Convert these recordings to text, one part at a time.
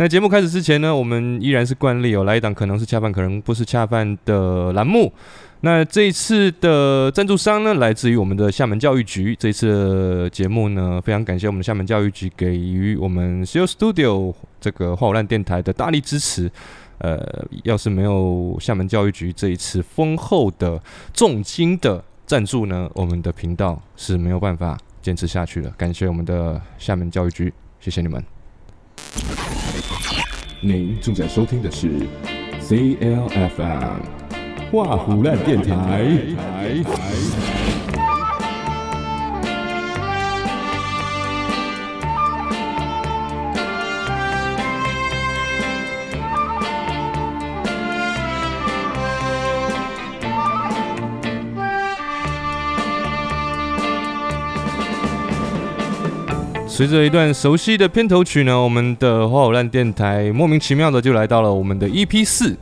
那节目开始之前呢，我们依然是惯例哦，来一档可能是恰饭，可能不是恰饭的栏目。那这一次的赞助商呢，来自于我们的厦门教育局。这一次的节目呢，非常感谢我们厦门教育局给予我们 s e o Studio 这个画虎烂电台的大力支持。呃，要是没有厦门教育局这一次丰厚的重金的赞助呢，我们的频道是没有办法坚持下去的。感谢我们的厦门教育局，谢谢你们。您正在收听的是 CLFM 画虎烂电台。随着一段熟悉的片头曲呢，我们的花火烂电台莫名其妙的就来到了我们的 EP 四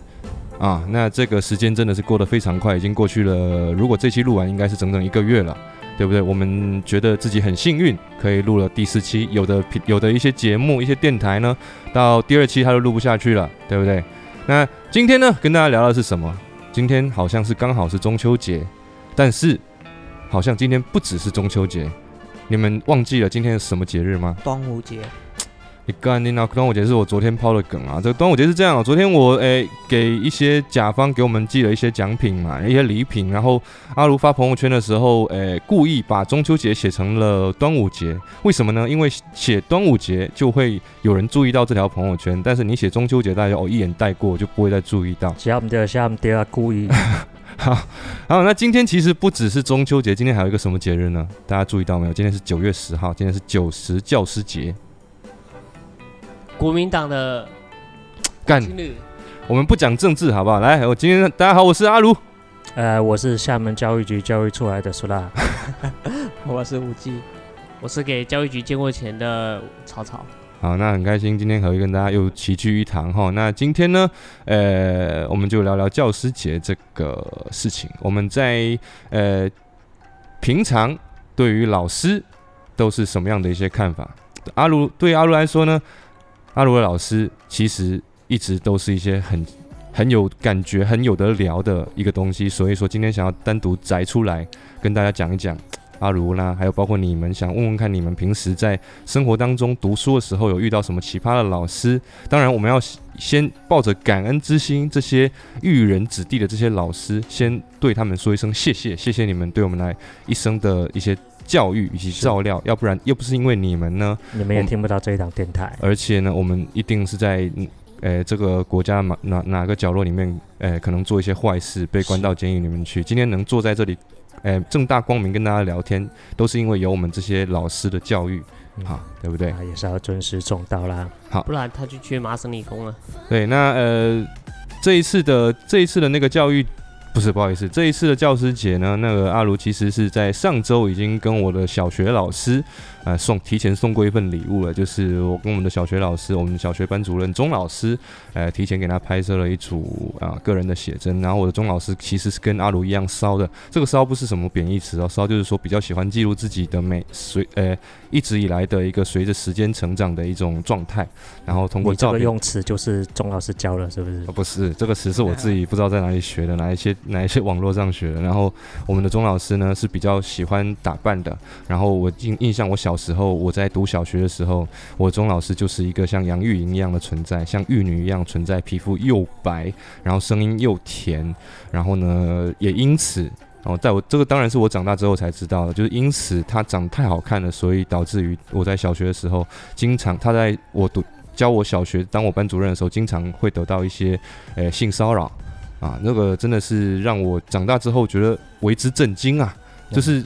啊。那这个时间真的是过得非常快，已经过去了。如果这期录完，应该是整整一个月了，对不对？我们觉得自己很幸运，可以录了第四期。有的有的一些节目、一些电台呢，到第二期它就录不下去了，对不对？那今天呢，跟大家聊的是什么？今天好像是刚好是中秋节，但是好像今天不只是中秋节。你们忘记了今天是什么节日吗？端午节。你干你那端午节是我昨天抛的梗啊！这个端午节是这样，昨天我诶给一些甲方给我们寄了一些奖品嘛，一些礼品，然后阿如发朋友圈的时候，诶故意把中秋节写成了端午节，为什么呢？因为写端午节就会有人注意到这条朋友圈，但是你写中秋节，大家哦一眼带过就不会再注意到。下面的下面的故意。好，好，那今天其实不只是中秋节，今天还有一个什么节日呢？大家注意到没有？今天是九月十号，今天是九十教师节。国民党的干，我们不讲政治，好不好？来，我今天大家好，我是阿卢，呃，我是厦门教育局教育出来的苏拉，我是吴记，我是给教育局借过钱的草草。好，那很开心，今天可以跟大家又齐聚一堂哈。那今天呢，呃，我们就聊聊教师节这个事情。我们在呃平常对于老师都是什么样的一些看法？阿卢对阿卢来说呢，阿卢的老师其实一直都是一些很很有感觉、很有得聊的一个东西。所以说，今天想要单独摘出来跟大家讲一讲。阿如啦，还有包括你们想问问看，你们平时在生活当中读书的时候有遇到什么奇葩的老师？当然，我们要先抱着感恩之心，这些育人子弟的这些老师，先对他们说一声谢谢，谢谢你们对我们来一生的一些教育以及照料，要不然又不是因为你们呢，你们也听不到这一档电台。而且呢，我们一定是在呃这个国家哪哪哪个角落里面，呃可能做一些坏事，被关到监狱里面去。今天能坐在这里。哎，正大光明跟大家聊天，都是因为有我们这些老师的教育，好，对不对？也是要尊师重道啦。好，不然他就去麻省理工了。对，那呃，这一次的这一次的那个教育。不是，不好意思，这一次的教师节呢，那个阿卢其实是在上周已经跟我的小学老师，呃，送提前送过一份礼物了，就是我跟我们的小学老师，我们小学班主任钟老师，呃，提前给他拍摄了一组啊个人的写真。然后我的钟老师其实是跟阿卢一样骚的，这个骚不是什么贬义词哦，骚就是说比较喜欢记录自己的美随呃一直以来的一个随着时间成长的一种状态。然后通过这个用词就是钟老师教了，是不是？不是，这个词是我自己不知道在哪里学的，哪一些。哪一些网络上学的？然后我们的钟老师呢是比较喜欢打扮的。然后我印印象，我小时候我在读小学的时候，我钟老师就是一个像杨钰莹一样的存在，像玉女一样存在，皮肤又白，然后声音又甜。然后呢，也因此，然后在我这个当然是我长大之后才知道的，就是因此他长得太好看了，所以导致于我在小学的时候，经常他在我读教我小学当我班主任的时候，经常会得到一些呃性骚扰。啊，那个真的是让我长大之后觉得为之震惊啊！就是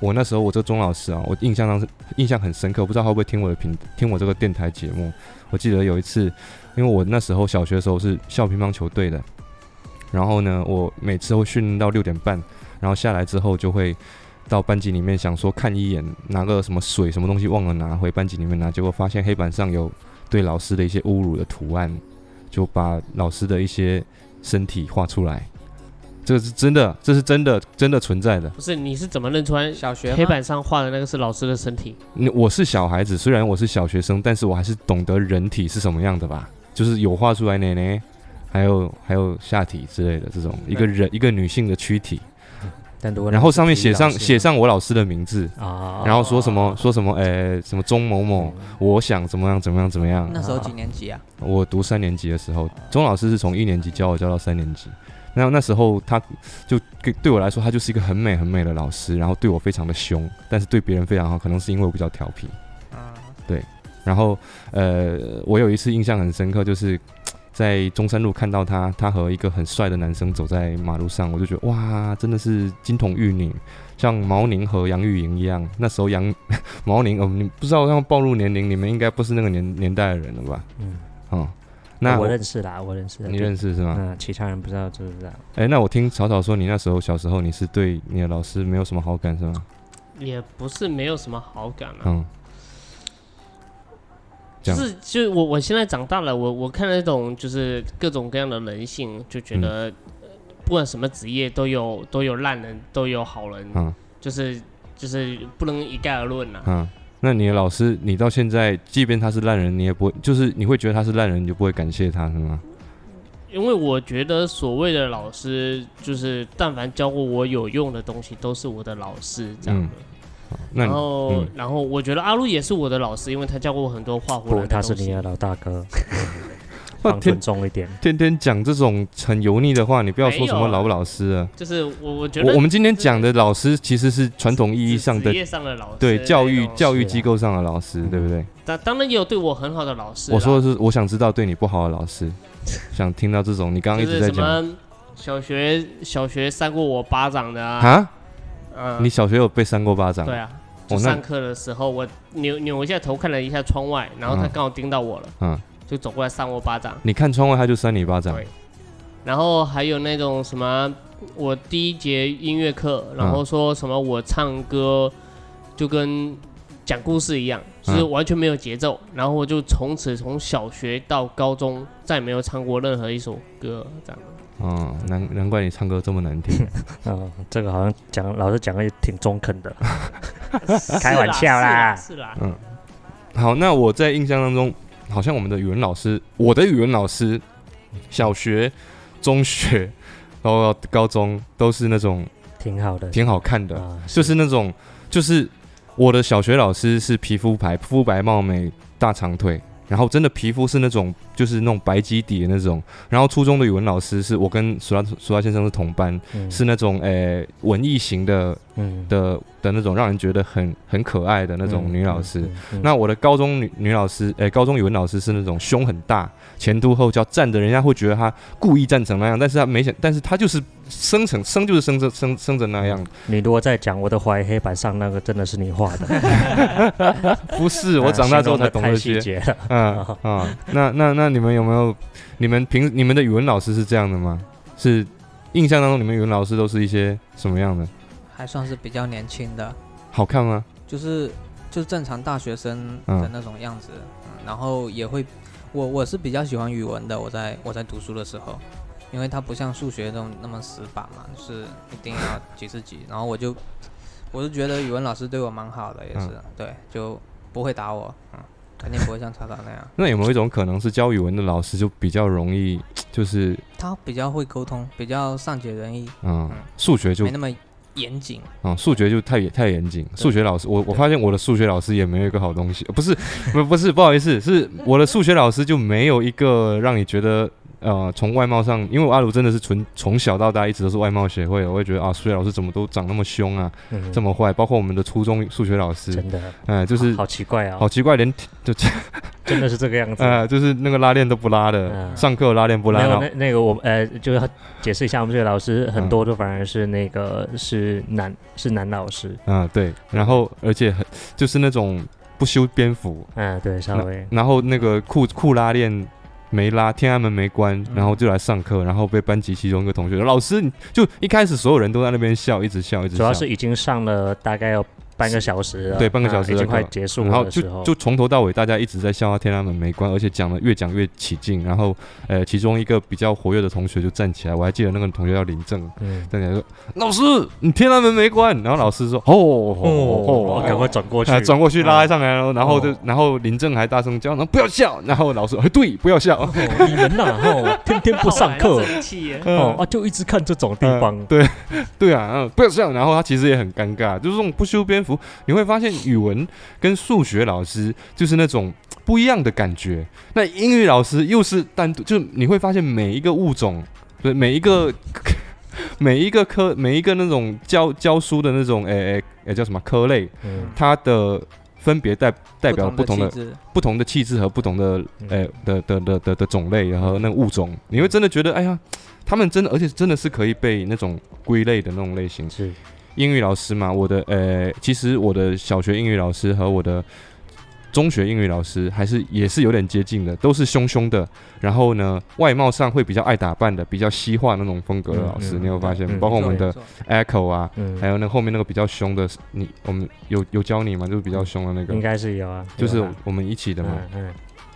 我那时候，我这个钟老师啊，我印象当时印象很深刻，不知道他会不会听我的频听我这个电台节目。我记得有一次，因为我那时候小学的时候是校乒乓球队的，然后呢，我每次会训练到六点半，然后下来之后就会到班级里面想说看一眼，拿个什么水什么东西忘了拿回班级里面拿，结果发现黑板上有对老师的一些侮辱的图案，就把老师的一些。身体画出来，这是真的，这是真的，真的存在的。不是，你是怎么认出来小学黑板上画的那个是老师的身体？你我是小孩子，虽然我是小学生，但是我还是懂得人体是什么样的吧，就是有画出来奶奶，还有还有下体之类的这种一个人一个女性的躯体，但如果然后上面写上写上我老师的名字，啊，然后说什么说什么，哎，什么钟某某，我想怎么样怎么样怎么样。那时候几年级啊？我读三年级的时候，钟老师是从一年级教我教到三年级。那那时候他就对对我来说，他就是一个很美很美的老师，然后对我非常的凶，但是对别人非常好，可能是因为我比较调皮。啊，然后呃，我有一次印象很深刻，就是在中山路看到他，他和一个很帅的男生走在马路上，我就觉得哇，真的是金童玉女，像毛宁和杨钰莹一样。那时候杨 毛宁，哦，你不知道要暴露年龄，你们应该不是那个年年代的人了吧？嗯，嗯，那我认识啦，我认识，你认识是吗？嗯，其他人不知道知不知道？哎、那我听草草说，你那时候小时候你是对你的老师没有什么好感是吗？也不是没有什么好感啊，嗯，就是就是我我现在长大了，我我看那种就是各种各样的人性，就觉得、呃不管什么职业都有都有烂人，都有好人，嗯。就是就是不能一概而论啊。呐、嗯，那你的老师，你到现在，即便他是烂人，你也不会，就是你会觉得他是烂人，你就不会感谢他是吗？因为我觉得所谓的老师，就是但凡教过我有用的东西，都是我的老师这样的。那然后，嗯然后我觉得阿路也是我的老师，因为他教过我很多画虎不，兰的东西他是你的老大哥，哇 放尊天重一点。天天讲这种很油腻的话，你不要说什么老不老师啊。就是我我觉得我我们今天讲的老师，其实是传统意义上的职业上的老师，对教育教育机构上的老师，对不对？当当然也有对我很好的老师。我说的是，我想知道对你不好的老师，想听到这种，你刚刚一直在讲小学小学扇过我巴掌的啊，啊，嗯，你小学有被扇过巴掌？对啊，就哦那上课的时候我扭扭一下头看了一下窗外，然后他嗯刚好盯到我了，嗯，就走过来扇我巴掌。你看窗外他就扇你巴掌对，然后还有那种什么，我第一节音乐课，然嗯后说什么我唱歌就跟讲故事一样，就是嗯完全没有节奏，然后我就从此从小学到高中再也没有唱过任何一首歌，这样。哦，难难怪你唱歌这么难听。嗯，这个好像讲老师讲的也挺中肯的。开玩笑啦是啦，嗯，好，那我在印象当中，好像我们的语文老师，我的语文老师，小学、中学，然后高中都是那种挺好的，挺好看的，啊，就是那种，就是我的小学老师是皮肤白，肤白貌美，大长腿。然后真的皮肤是那种，就是那种白基底的那种。然后初中的语文老师是我跟苏拉苏拉先生是同班，嗯是那种诶、文艺型的嗯的的那种，让人觉得很很可爱的那种女老师。，嗯嗯那我的高中女女老师，诶、高中语文老师是那种胸很大、前凸后翘，站的人家会觉得她故意站成那样，但是她没想，但是她就是生成生就是生着生生着那样，你如果再讲我的怀疑黑板上那个真的是你画的，不是我长大之后才懂太这些，细节了。嗯啊，那那那你们有没有？你们平你们的语文老师是这样的吗？是印象当中你们语文老师都是一些什么样的？还算是比较年轻的，好看吗？就是就是正常大学生嗯。的那种样子，嗯然后也会，我我是比较喜欢语文的，我在我在读书的时候，因为它不像数学那种那么死板嘛，就是一定要几是几，然后我就我是觉得语文老师对我蛮好的，也是、嗯。对，就不会打我，嗯，肯定不会像曹操那样，那有没有一种可能是教语文的老师就比较容易，就是他比较会沟通，比较善解人意，嗯嗯，数学就没那么严谨，啊，数学就太太严谨。数学老师，我我发现我的数学老师也没有一个好东西，呃不是，不不是，不好意思，是我的数学老师就没有一个让你觉得。呃，从外貌上，因为我阿鲁真的是纯从小到大一直都是外貌协会，我会觉得啊，数学老师怎么都长那么凶啊，嗯。这么坏，包括我们的初中数学老师，真的，嗯、就是好奇怪哦，好奇怪，连就 真的是这个样子。呃，就是那个拉链都不拉的，嗯。上课拉链不拉，没有那那个我呃，就是解释一下，我们这个老师很嗯多都反而是那个是男是男老师，嗯、对，然后而且很就是那种不修边幅，嗯，对，稍微。然后那个裤裤拉链没拉，天安门没关，嗯然后就来上课，然后被班级其中一个同学说：“老师，就一开始所有人都在那边笑，一直笑，一直笑。”主要是已经上了大概有半个小时了，对半个小啊已经时就快结束然后了的时候，就就从头到尾大家一直在笑他天安门没关，而且讲的越讲越起劲。然后呃，其中一个比较活跃的同学就站起来，我还记得那个同学叫林正，嗯，站起来说：“老师，你天安门没关。”然后老师说：“哦哦哦，哦，赶快转过去啊，，转过去拉上来了，然后就哦然后林正还大声叫：“然后不要笑！”然后老师：“哎，对，不要笑。哦你们呐，哦，天天不上课。哦啊，就一直看这种地方，嗯对对啊，嗯，不要笑。然后他其实也很尴尬，就是这种不修边幅，你会发现语文跟数学老师就是那种不一样的感觉。那英语老师又是单独，就你会发现每一个物种，对每一个每一个科每一个那种教教书的那种，诶诶诶叫什么科类，嗯，它的分别代代表不同的不同的气质和不同的嗯呃的的的的的种类然后那个物种，你会真的觉得，哎呀，他们真的，而且真的是可以被那种归类的那种类型。是，英语老师嘛，我的呃，其实我的小学英语老师和我的中学英语老师还是也是有点接近的，都是凶凶的，然后呢，外貌上会比较爱打扮的，比较西化那种风格的老师，你有发现包括我们的 Echo 啊，嗯，还有那后面那个比较凶的，你我们有有教你吗？就是比较凶的那个。应，该是有啊，就是我们一起的嘛。嗯嗯，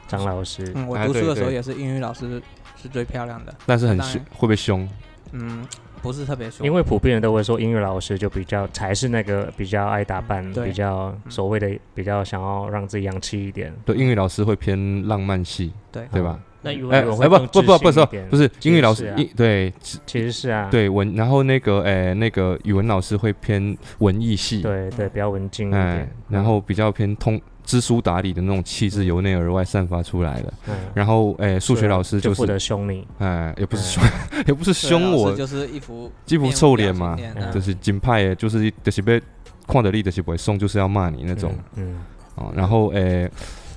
张老师，嗯，我读书的时候也是英语老师是最漂亮的，但是很凶，会不会凶？嗯，不是特别凶，因为普遍人都会说英语老师就比较才是那个比较爱打扮，对。比较所谓的比较想要让自己洋气一点，对，英语老师会偏浪漫系，对。对吧？那语哎文老师不不不不是不是英语老师是啊英对其实是啊，对文，然后那个哎那个语文老师会偏文艺系，对对，比较文静一哎点，，然后比较偏通知书达理的那种气质由内而外散发出来的。嗯，然后诶数学老师就是责凶你，哎也不是嗯凶 也不是凶我，就是一副一副臭脸嘛就是金派的，就是就是被看得力的是不会送，就是要骂你那种。嗯，哦，然后诶，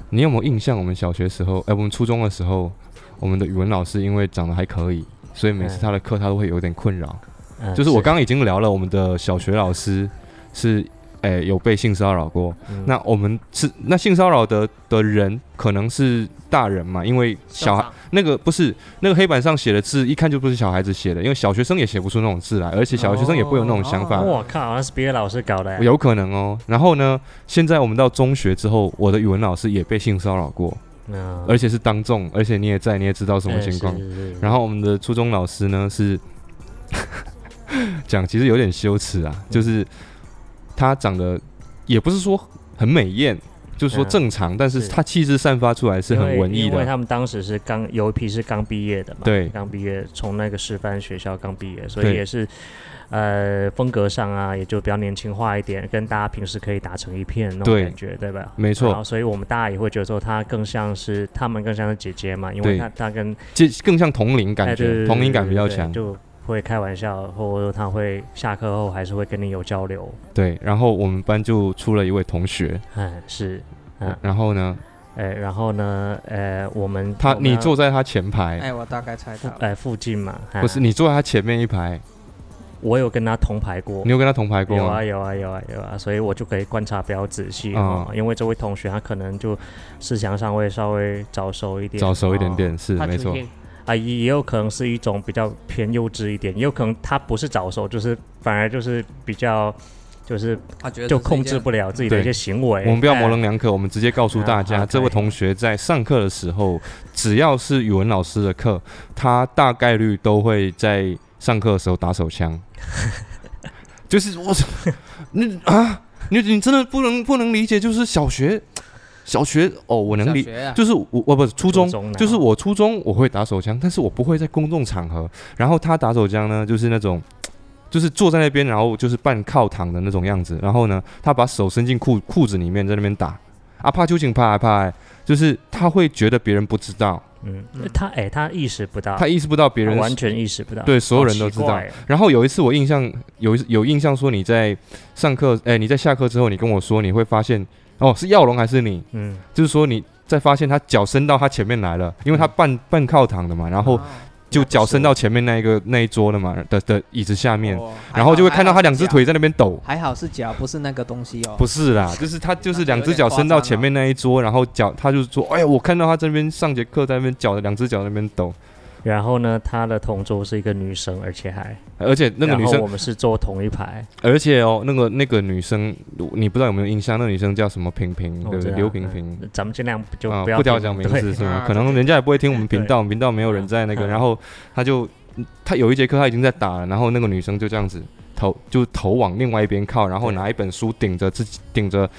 你有没有印象？我们小学时候，哎，我们初中的时候，我们的语文老师因为长得还可以，所以每次嗯他的课他都会有点困扰。嗯就是我刚刚已经聊了，我们的小学老师是诶有被性骚扰过。嗯那我们是那性骚扰的的人可能是大人嘛？因为小孩那个不是那个黑板上写的字，一看就不是小孩子写的，因为小学生也写不出那种字来，而且小学生也不会有那种想法。我靠，那是别的老师搞的欸，有可能哦。然后呢，现在我们到中学之后，我的语文老师也被性骚扰过，嗯而且是当众，而且你也在，你也知道什么哎情况。是是是然后我们的初中老师呢是 讲，其实有点羞耻啊，就是他长得也不是说很美艳，就是说嗯正常，但是是他气质散发出来是很文艺的因为。他们当时是刚有一批是刚毕业的嘛，对刚毕业从那个师范学校刚毕业，所以也是呃风格上啊，也就比较年轻化一点，跟大家平时可以打成一片那种感觉，对吧？没错然后所以我们大家也会觉得说她更像是他们更像是姐姐嘛，因为对她她跟这更像同龄哎感觉，同龄感比较强。就会开玩笑，或者说他会下课后还是会跟你有交流，对，然后我们班就出了一位同学，嗯是。嗯，然后呢，哎，然后呢，呃，我们他你坐在他前排，哎，我大概猜到了，哎附近嘛，哎。不是你坐在他前面一排，我有跟他同排过。你，有跟他同排过有啊？有啊有啊有啊，所以我就可以观察比较仔细嗯哦。因为这位同学他可能就思想上会稍微早熟一点，早熟一点哦。点，是没错。啊，也也有可能是一种比较偏幼稚一点，也有可能他不是早熟，就是反而就是比较就是他觉得就控制不了自己的一些行为。我们不要哎模棱两可，我们直接告诉大啊家，这位同学在上课的时候，只要是语文老师的课，他大概率都会在上课的时候打手枪。就是我，你啊，你你真的不能不能理解，就是小学，小学哦，我能理，小学啊，就是我我不是初中。初中，就是我初中我会打手枪，但是我不会在公众场合。然后他打手枪呢，就是那种，就是坐在那边，然后就是半靠躺的那种样子。然后呢，他把手伸进裤裤子里面，在那边打，啊怕就请怕啊怕，就是他会觉得别人不知道，嗯嗯，他哎他意识不到，他意识不到别人完全意识不到，对所有人都知道然后有一次我印象有一有印象说你在上课，哎、你在下课之后，你跟我说你会发现，哦是耀龙还是你？嗯，就是说你在发现他脚伸到他前面来了，因为他半半靠躺的嘛，然后哦就脚伸到前面那一个那一桌的嘛的的椅子下面，哦然后就会看到他两只，腿在那边抖。还好是脚，不是那个东西哦。不是啦，就是他就是两只脚伸到前面那一桌，然后脚他就说，哎呀，我看到他这边上节课在那边脚两只脚在那边抖，然后呢，他的同桌是一个女生，而且还而且那个女生然后我，们是坐同一排，而且哦，那个那个女生，你不知道有没有印象？那个女生叫什么平平，对不对？刘平平。咱们尽量就啊，不要不要提对讲名字是吗啊？可能人家也不会听我们频道，我们频道没有人在那个。嗯然后他就他有一节课他已经在打了，然后那个女生就这样子头就头往另外一边靠，然后拿一本书顶着自己顶着，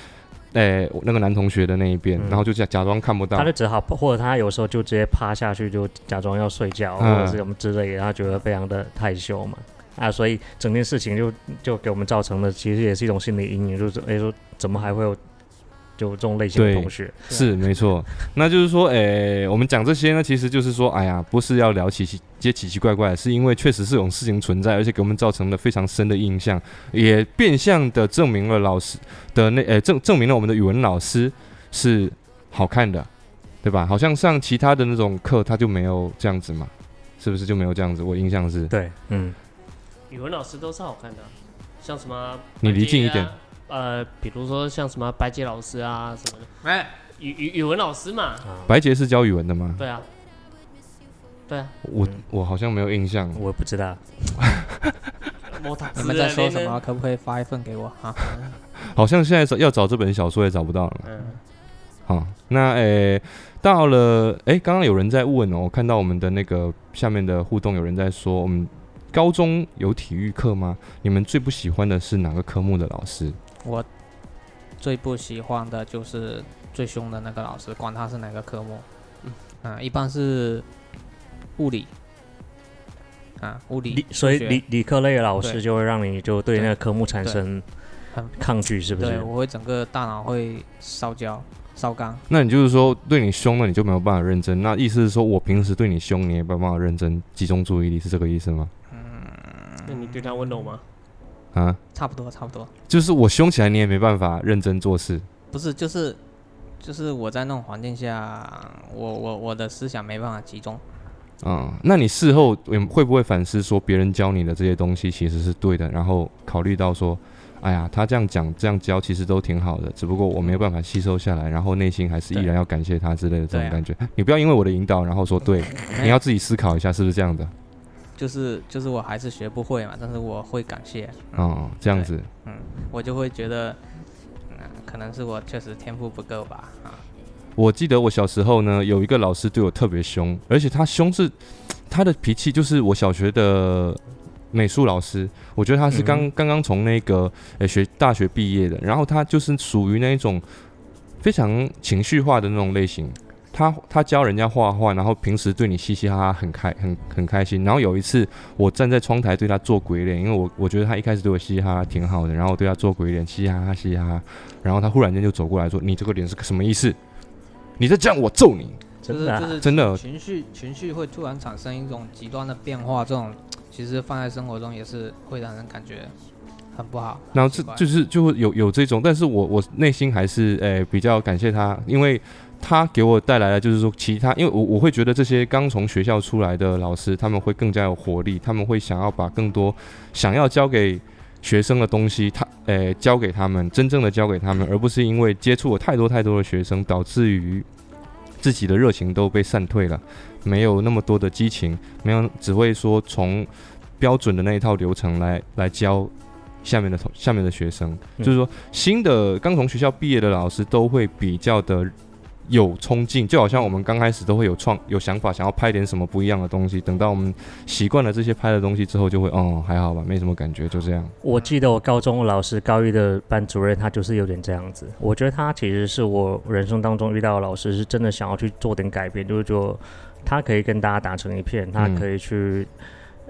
诶、那个男同学的那一边，嗯然后就假假装看不到他。就只好，或者他有时候就直接趴下去，就假装要睡觉，嗯或者是什么之类的，他觉得非常的害羞嘛。啊，所以整件事情就就给我们造成了，其实也是一种心理阴影，就是哎、说怎么还会有就这种类型的同学？是没错，那就是说，诶、我们讲这些呢，其实就是说，哎呀，不是要聊奇奇些奇奇怪怪，是因为确实是种事情存在，而且给我们造成了非常深的印象，也变相的证明了老师的那，诶、证证明了我们的语文老师是好看的，对吧？好像上其他的那种课，他就没有这样子嘛，是不是就没有这样子？我印象是，对，嗯，语文老师都是好看的，像什么你离近一点啊，呃，比如说像什么白洁老师啊什么的，哎，语语语文老师嘛，啊，白洁是教语文的吗？对啊，对啊，我嗯我好像没有印象。我也不知道，你们在说什么？？可不可以发一份给我啊？好像现在找要找这本小说也找不到了。嗯，好，那诶、到了诶，刚刚有人在问哦，我看到我们的那个下面的互动，有人在说，我们高中有体育课吗？你们最不喜欢的是哪个科目的老师？我最不喜欢的就是最凶的那个老师，管他是哪个科目，嗯，啊一般是物理，啊，物理理，所以理理科类的老师就会让你就对那个科目产生抗拒，是不是对？我会整个大脑会烧焦、烧干。那你就是说对你凶了，你就没有办法认真。那意思是说我平时对你凶，你也没有办法认真集中注意力，是这个意思吗？嗯那你对他温柔吗？啊，差不多，差不多，就是我凶起来，你也没办法认真做事。不是，就是就是我在那种环境下，我我我的思想没办法集中。嗯，那你事后有会不会反思说别人教你的这些东西其实是对的，然后考虑到说，哎呀，他这样讲这样教其实都挺好的，只不过我没有办法吸收下来，然后内心还是依然要感谢他之类的这种感觉。你不要因为我的引导然后说对，你要自己思考一下是不是这样的。就是就是我还是学不会嘛，但是我会感谢，哦，这样子，嗯我就会觉得，嗯，可能是我确实天赋不够吧，啊，我记得我小时候呢，有一个老师对我特别凶，而且他凶是他的脾气，就是我小学的美术老师，我觉得他是刚嗯刚刚从那个呃学大学毕业的，然后他就是属于那一种非常情绪化的那种类型。他他教人家画画，然后平时对你嘻嘻哈哈，很开很很开心。然后有一次，我站在窗台对他做鬼脸，因为我我觉得他一开始对我嘻嘻哈哈挺好的，然后我对他做鬼脸，嘻嘻哈哈嘻嘻哈哈。然后他忽然间就走过来说：“你这个脸是个什么意思？你再这样我揍你！”就是真的啊就是真的情绪情绪会突然产生一种极端的变化，这种其实放在生活中也是会让人感觉很不好。然后这就是就会有有这种，但是我我内心还是诶、比较感谢他，因为他给我带来的就是说其他，因为我我会觉得这些刚从学校出来的老师，他们会更加有活力，他们会想要把更多想要教给学生的东西，他诶、教给他们，真正的教给他们，而不是因为接触了太多太多的学生，导致于自己的热情都被散退了，没有那么多的激情，没有只会说从标准的那一套流程来来教下面的同下面的学生，就是说新的刚从学校毕业的老师都会比较的有冲劲，就好像我们刚开始都会有创有想法，想要拍点什么不一样的东西，等到我们习惯了这些拍的东西之后，就会哦还好吧，没什么感觉，就这样。我记得我高中老师高一的班主任，他就是有点这样子。我觉得他其实是我人生当中遇到的老师，是真的想要去做点改变，就是说他可以跟大家打成一片，他可以去。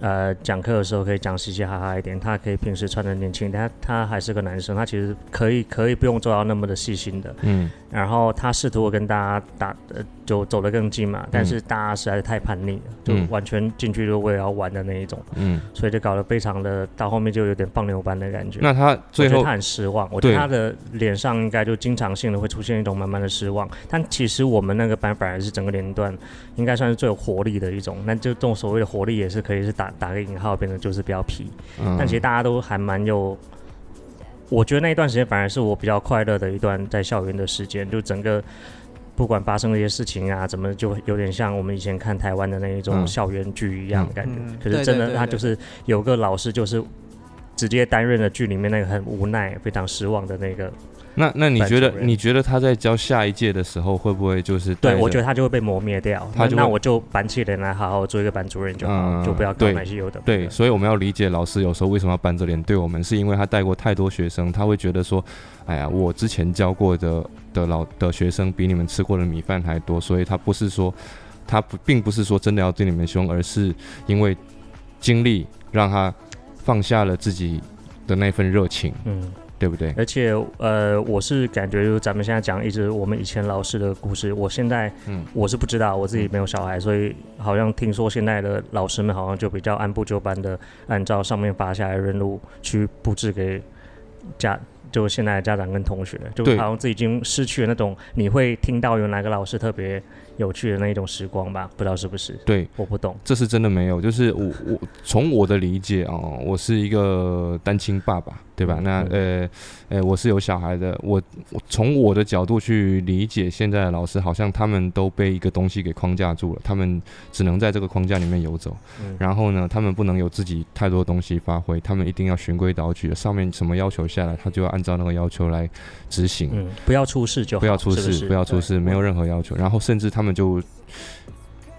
呃，讲课的时候可以讲嘻嘻哈哈一点，他可以平时穿的年轻，他他还是个男生，他其实可以可以不用做到那么的细心的。嗯，然后他试图跟大家打，呃，就走得更近嘛，但是大家实在是太叛逆了，就嗯完全进去就为了要玩的那一种，嗯，所以就搞得非常的到后面就有点放牛班的感觉。那他最后他很失望，我觉得他的脸上应该就经常性的会出现一种慢慢的失望。但其实我们那个班反而是整个年段应该算是最有活力的一种，那就这种所谓的活力也是可以是打打个引号，变得就是比较皮。嗯但其实大家都还蛮有，我觉得那一段时间反而是我比较快乐的一段在校园的时间，就整个不管发生了一些事情啊，怎么就有点像我们以前看台湾的那一种嗯校园剧一样的感觉。嗯可是真的，他就是有个老师，就是直接担任了剧里面那个很无奈、非常失望的那个。那那你觉得你觉得他在教下一届的时候会不会就是对，我觉得他就会被磨灭掉。他那那我就板起脸来，好好做一个班主任就好，嗯就不要搞那些有的。没对，所以我们要理解老师有时候为什么要板着脸对我们，是因为他带过太多学生，他会觉得说，哎呀，我之前教过的的老的学生比你们吃过的米饭还多，所以他不是说他不并不是说真的要对你们凶，而是因为经历让他放下了自己的那份热情，嗯，对不对？而且呃，我是感觉就是咱们现在讲一直我们以前老师的故事，我现在嗯我是不知道，我自己没有小孩，所以好像听说现在的老师们好像就比较按部就班的按照上面发下来的任务去布置给家。就现在的家长跟同学，就好像自己已经失去了那种你会听到有哪个老师特别有趣的那一种时光吧？不知道是不是？对，我不懂。这是真的没有，就是我我从我的理解哦，我是一个单亲爸爸，对吧？嗯那呃呃，我是有小孩的，我我从我的角度去理解现在的老师，好像他们都被一个东西给框架住了，他们只能在这个框架里面游走，嗯，然后呢，他们不能有自己太多东西发挥，他们一定要循规蹈矩的，上面什么要求下来，他就要按照那个要求来执行。嗯，不要出事就好，不要出事，是是不要出事，没有任何要求。然后甚至他们就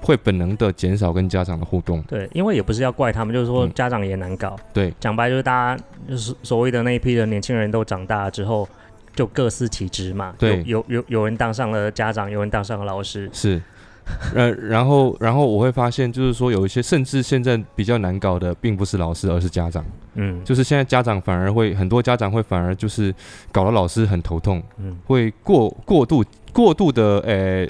会本能的减少跟家长的互动。对，因为也不是要怪他们，就是说嗯家长也难搞。对讲白就是大家就是所谓的那一批的年轻人都长大了之后，就各司其职嘛。对有有有有人当上了家长，有人当上了老师。是，呃，然后然后我会发现，就是说有一些甚至现在比较难搞的，并不是老师，而是家长。嗯，就是现在家长反而会很多家长会反而就是搞得老师很头痛，嗯会过过度过度的呃。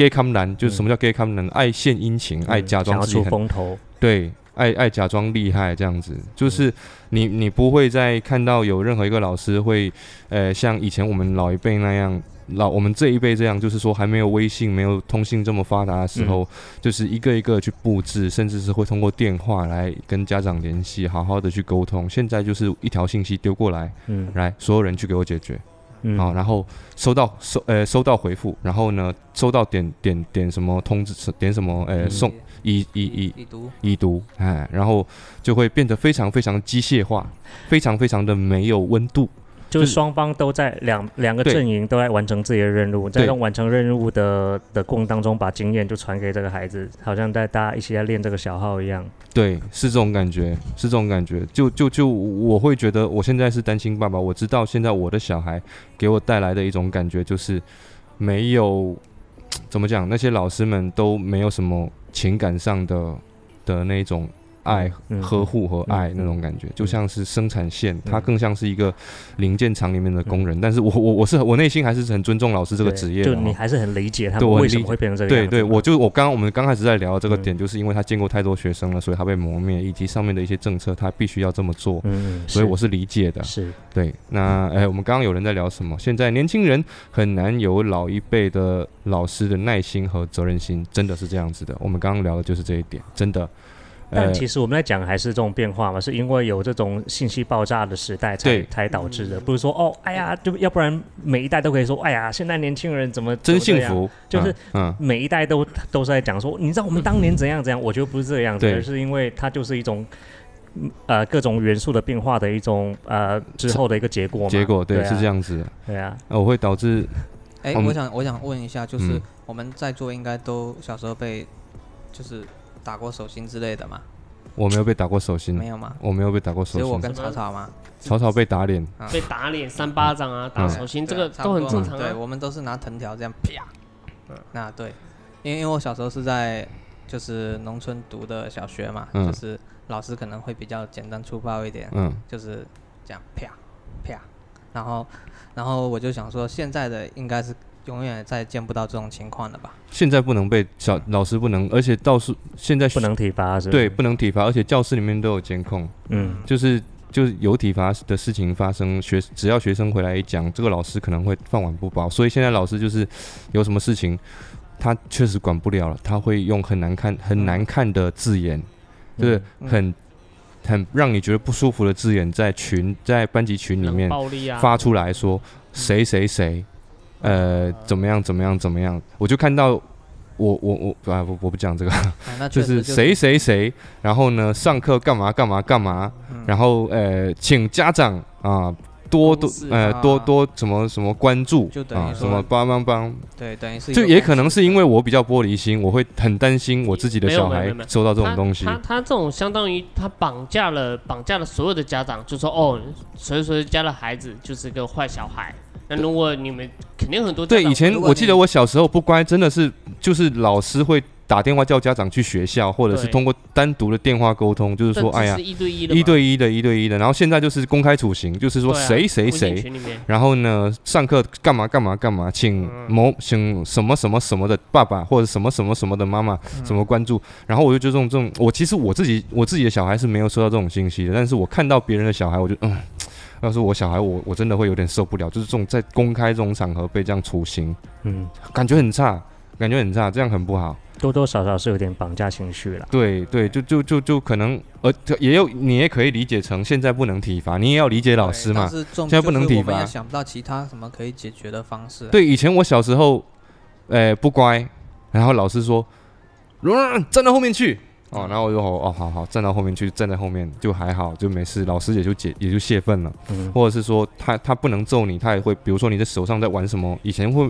Gay 康男就是嗯什么叫 gay 康男？爱献殷勤，爱嗯假装出自己很风头。对，爱爱假装厉害这样子，就是你你不会再看到有任何一个老师会，呃，像以前我们老一辈那样，老我们这一辈这样，就是说还没有微信、没有通信这么发达的时候，就是一个一个去布置，甚至是会通过电话来跟家长联系，好好的去沟通。现在就是一条信息丢过来，嗯来所有人去给我解决。嗯，好，然后收到收呃收到回复，然后呢收到点点点什么通知，点什么呃嗯送已已已已读，已读，哎，然后就会变得非常非常机械化，非常非常的没有温度。就是双方都在两两个阵营都在完成自己的任务，在对这种完成任务的的过程当中，把经验就传给这个孩子，好像在大家一起在练这个小号一样。对，是这种感觉，是这种感觉。就就就我会觉得，我现在是单亲爸爸，我知道现在我的小孩给我带来的一种感觉就是没有怎么讲，那些老师们都没有什么情感上的的那种爱、嗯呵护和爱嗯那种感觉，就像是生产线，嗯它更像是一个零件厂里面的工人。但是我我我是我内心还是很尊重老师这个职业的哦。就你还是很理解他们为什么会变成这个对对，样子嘛我就我刚刚我们刚开始在聊这个嗯点，就是因为他见过太多学生了，所以他被磨灭，以及上面的一些政策，他必须要这么做，嗯，所以我是理解的。是对，那哎，我们刚刚有人在聊什么？现在年轻人很难有老一辈的老师的耐心和责任心，真的是这样子的。我们刚刚聊的就是这一点，真的。呃但其实我们在讲还是这种变化嘛，是因为有这种信息爆炸的时代才才导致的，不是说哦，哎呀，就要不然每一代都可以说，哎呀，现在年轻人怎么真幸，福，就是每一代都都是在讲说，你知道我们当年怎样怎样，我觉得不是这个样子，而是因为它就是一种。嗯呃，各种元素的变化的一种呃之后的一个结果嘛。结果对是这样子。的，对啊，呃我会导致哎，我想我想问一下，就是嗯。我们在座应该都小时候被就是打过手心之类的吗？我没有被打过手心没，有吗？我没有被打过手心，只有我跟草草吗？草草被打脸，啊被打脸、扇巴掌啊、打嗯手心，这个都很正常啊。对我们都是拿藤条这样啪。嗯那对，因为因为我小时候是在就是农村读的小学嘛，嗯就是老师可能会比较简单粗暴一点，嗯，就是这样啪啪，然后然后我就想说，现在的应该是永远再见不到这种情况了吧？现在不能被小老师不能，而且倒是现在不能体罚是对，不能体罚，而且教室里面都有监控，嗯，就是就是有体罚的事情发生，学只要学生回来一讲，这个老师可能会饭碗不保，所以现在老师就是有什么事情，他确实管不了了，他会用很难看很难看的字眼，就是嗯。很很让你觉得不舒服的字眼，在群在班级群里面暴力啊，发出来说谁谁谁呃怎么样怎么样怎么样，我就看到我我我啊我我不讲这个，啊 就是谁谁谁，然后呢上课干嘛干嘛干嘛，嗯然后呃请家长啊。多多呃啊多多什么什么关注就等于啊什么帮帮帮，对，等于是就也可能是因为我比较玻璃心，我会很担心我自己的小孩收到这种东西。他他这种相当于他绑架了绑架了所有的家长，就说哦，谁谁家的孩子就是个坏小孩。那如果你们肯定很多对，以前我记得我小时候不乖，真的是就是老师会打电话叫家长去学校，或者是通过单独的电话沟通，就是说，哎呀一对一的一对一的，一对一的。然后现在就是公开处刑，就是说谁谁谁，然后呢，上课干嘛干嘛干嘛，请嗯某请什么什么什么的爸爸或者什么什么什么的妈妈嗯什么关注，然后我就觉得这种这种，我其实我自己我自己的小孩是没有收到这种信息的，但是我看到别人的小孩，我就嗯。要是我小孩，我我真的会有点受不了，就是这种在公开这种场合被这样处刑，嗯，感觉很差，感觉很差，这样很不好。多多少少是有点绑架情绪了。对对，就就就就可能，呃，也有你也可以理解成现在不能体罚，你也要理解老师嘛。是现在不能体就是我们也罚想不到其他什么可以解决的方式。，对，以前我小时候，呃，不乖，然后老师说，嗯，站到后面去。哦，然后我就哦哦好好站到后面去，站在后面就还好，就没事，老师也就解也就泄愤了，嗯，或者是说他他不能揍你，他也会，比如说你的手上在玩什么，以前会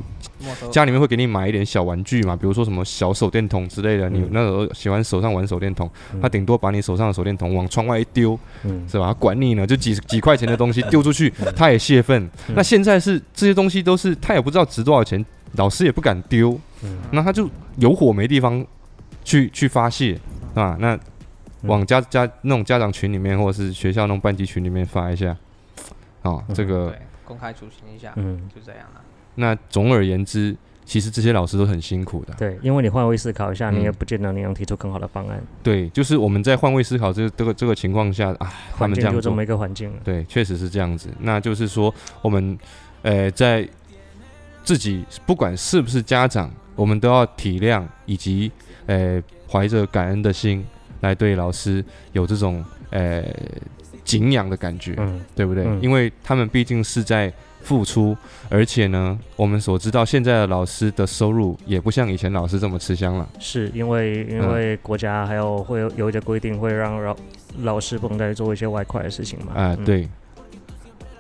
家里面会给你买一点小玩具嘛，比如说什么小手电筒之类的。你嗯那时候喜欢手上玩手电筒，嗯。他顶多把你手上的手电筒往窗外一丢，嗯。是吧？他管你呢，就几几块钱的东西丢出去，他也泄愤。嗯。那现在是这些东西都是他也不知道值多少钱，老师也不敢丢，嗯。那他就有火没地方去去发泄啊。那往家家那种家长群里面，或者是学校那种班级群里面发一下，啊，这个对公开处刑一下，嗯，就这样了。那总而言之，其实这些老师都很辛苦的。对，因为你换位思考一下，嗯你也不见得你能提出更好的方案。对，就是我们在换位思考这个这个这个情况下啊，他环们这样做境就这么，一个环境了。对，确实是这样子。那就是说，我们呃在自己不管是不是家长，我们都要体谅以及呃怀着感恩的心来对老师有这种呃敬仰的感觉，嗯。对不对？嗯。因为他们毕竟是在付出，而且呢，我们所知道现在的老师的收入也不像以前老师这么吃香了。是因为因嗯。为国家还有会有有一些规定，会让老老师不能再做一些外快的事情嘛。啊、嗯。对，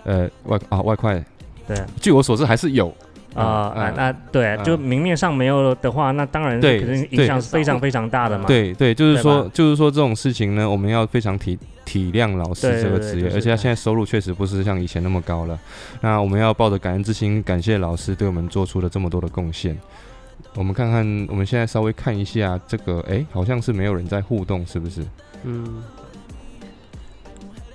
呃，外啊外快，对。啊据我所知还是有啊嗯啊那对就明面上没有的话，那当然是对可是影响是非常非常大的嘛。对对，就是说就是说这种事情呢，我们要非常体体谅老师这个职业，而且他现在收入确实不是像以前那么高了。那我们要抱着感恩之心，感谢老师对我们做出了这么多的贡献。我们看看，我们现在稍微看一下这个，哎，好像是没有人在互动，是不是？嗯，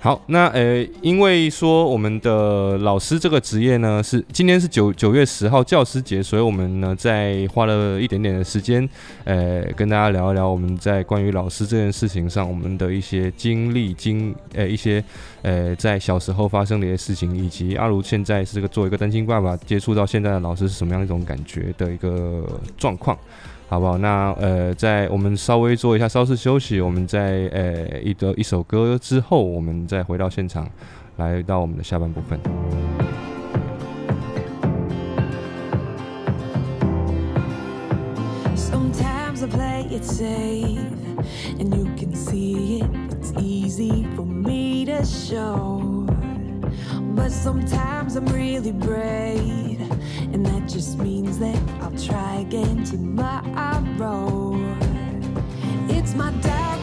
好，那呃，因为说我们的老师这个职业呢，是今天是九九月十号教师节，所以我们呢在花了一点点的时间，呃，跟大家聊一聊我们在关于老师这件事情上我们的一些经历经呃一些呃在小时候发生的一些事情，以及阿如现在是个作为一个单亲爸爸，接触到现在的老师是什么样一种感觉的一个状况。好不好？那呃，在我们稍微做一下稍事休息，我们在呃一的一首歌之后，我们再回到现场，来到我们的下半部分。Sometimes I play it safe, and you can see it. It's easy for me to show. But sometimes I'm really brave, and that just means that I'll try again tomorrow. It's my dark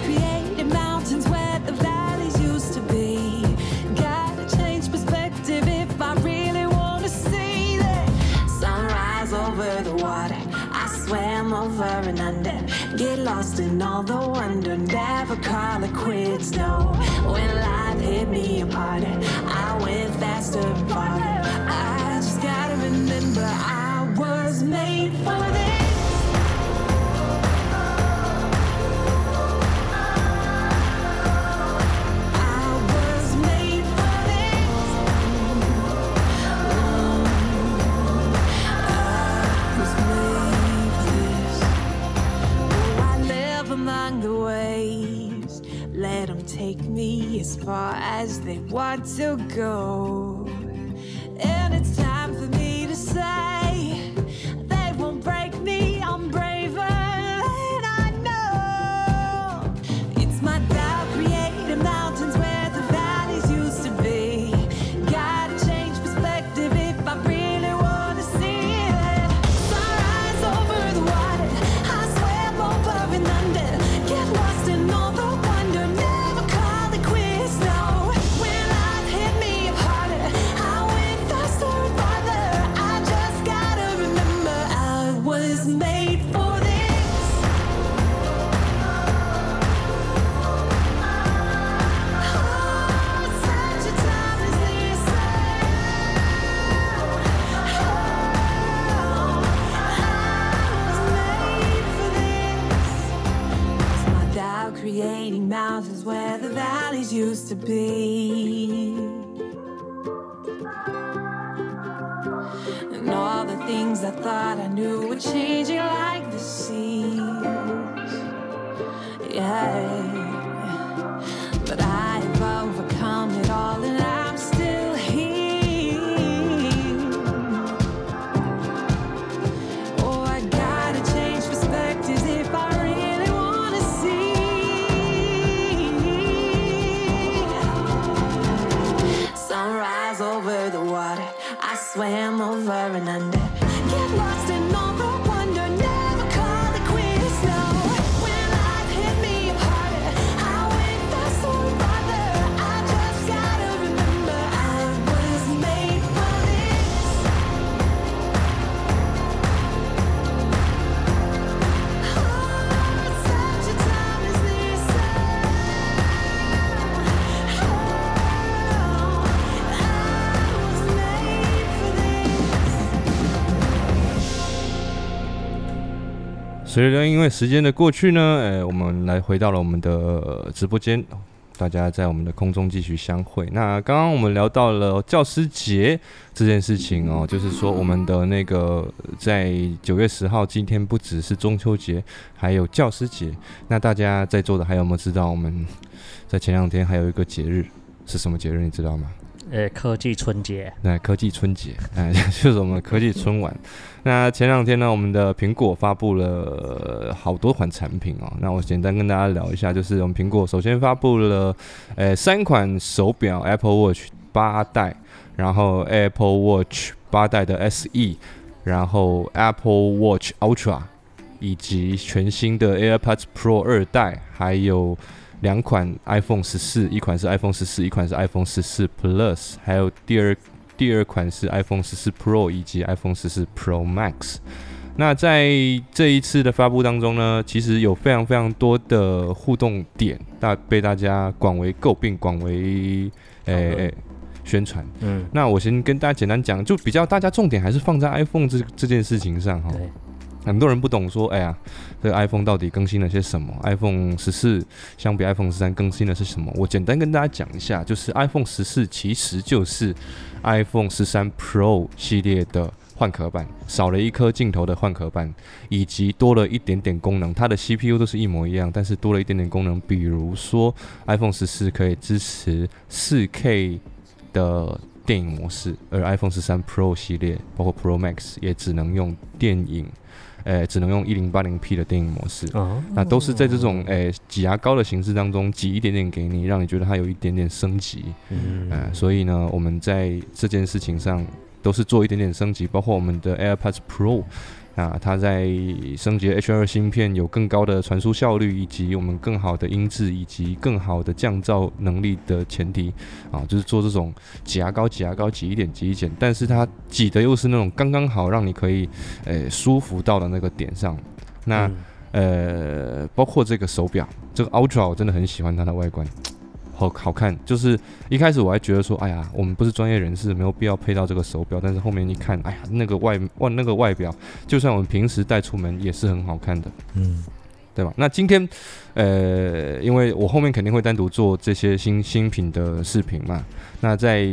over and under. Get lost in all the wonder. Never call it quits, no. When life hit me apart, I went faster and farther. I just gotta remember I was made for this. Among the waves. Let them take me as far as they want to go. And it's time for me to say, be. 随着因为时间的过去呢，呃，我们来回到了我们的呃直播间，大家在我们的空中继续相会。那刚刚我们聊到了教师节这件事情哦，就是说我们的那个在九月十号今天不只是中秋节，还有教师节。那大家在座的还有没有知道我们在前两天还有一个节日是什么节日？你知道吗？呃，科技春节，那科技春节，哎，就是我们科技春晚。那前两天呢，我们的苹果发布了好多款产品哦。那我简单跟大家聊一下，就是我们苹果首先发布了呃三款手表，Apple Watch 八代，然后 Apple Watch 八代的 SE，然后 Apple Watch Ultra，以及全新的 AirPods Pro 二代，还有两款 iPhone 十四，一款是 iPhone 十四，一款是 iPhone 十四 Plus，还有第二第二款是 iPhone 十四 Pro 以及 iPhone 十四 Pro Max。那在这一次的发布当中呢，其实有非常非常多的互动点，大被大家广为诟病、广为诶、诶宣传。嗯，那我先跟大家简单讲，就比较大家重点还是放在 iPhone 这这件事情上哈。很多人不懂说，哎呀，这个 iPhone 到底更新了些什么？iPhone 十四相比 iPhone 十三更新的是什么？我简单跟大家讲一下，就是 iPhone 十四其实就是 iPhone 十三 Pro 系列的换壳版，少了一颗镜头的换壳版，以及多了一点点功能。它的 CPU 都是一模一样，但是多了一点点功能，比如说 iPhone 十四可以支持四 K 的电影模式，而 iPhone 十三 Pro 系列包括 Pro Max 也只能用电影，呃，只能用一零八零 P 的电影模式。哦，那都是在这种诶、挤牙膏的形式当中挤一点点给你，让你觉得它有一点点升级。嗯呃，所以呢，我们在这件事情上都是做一点点升级，包括我们的 AirPods Pro 啊，它在升级 H2 芯片有更高的传输效率，以及我们更好的音质，以及更好的降噪能力的前提啊，就是做这种挤牙膏、挤牙膏挤一点、挤一点，但是它挤的又是那种刚刚好，让你可以诶、舒服到的那个点上。那、呃，包括这个手表，这个 Ultra 我真的很喜欢它的外观，好好看。就是一开始我还觉得说，哎呀，我们不是专业人士，没有必要配到这个手表。但是后面一看，哎呀，那个外外那个外表，就算我们平时带出门也是很好看的，嗯，对吧？那今天，呃，因为我后面肯定会单独做这些新新品的视频嘛。那在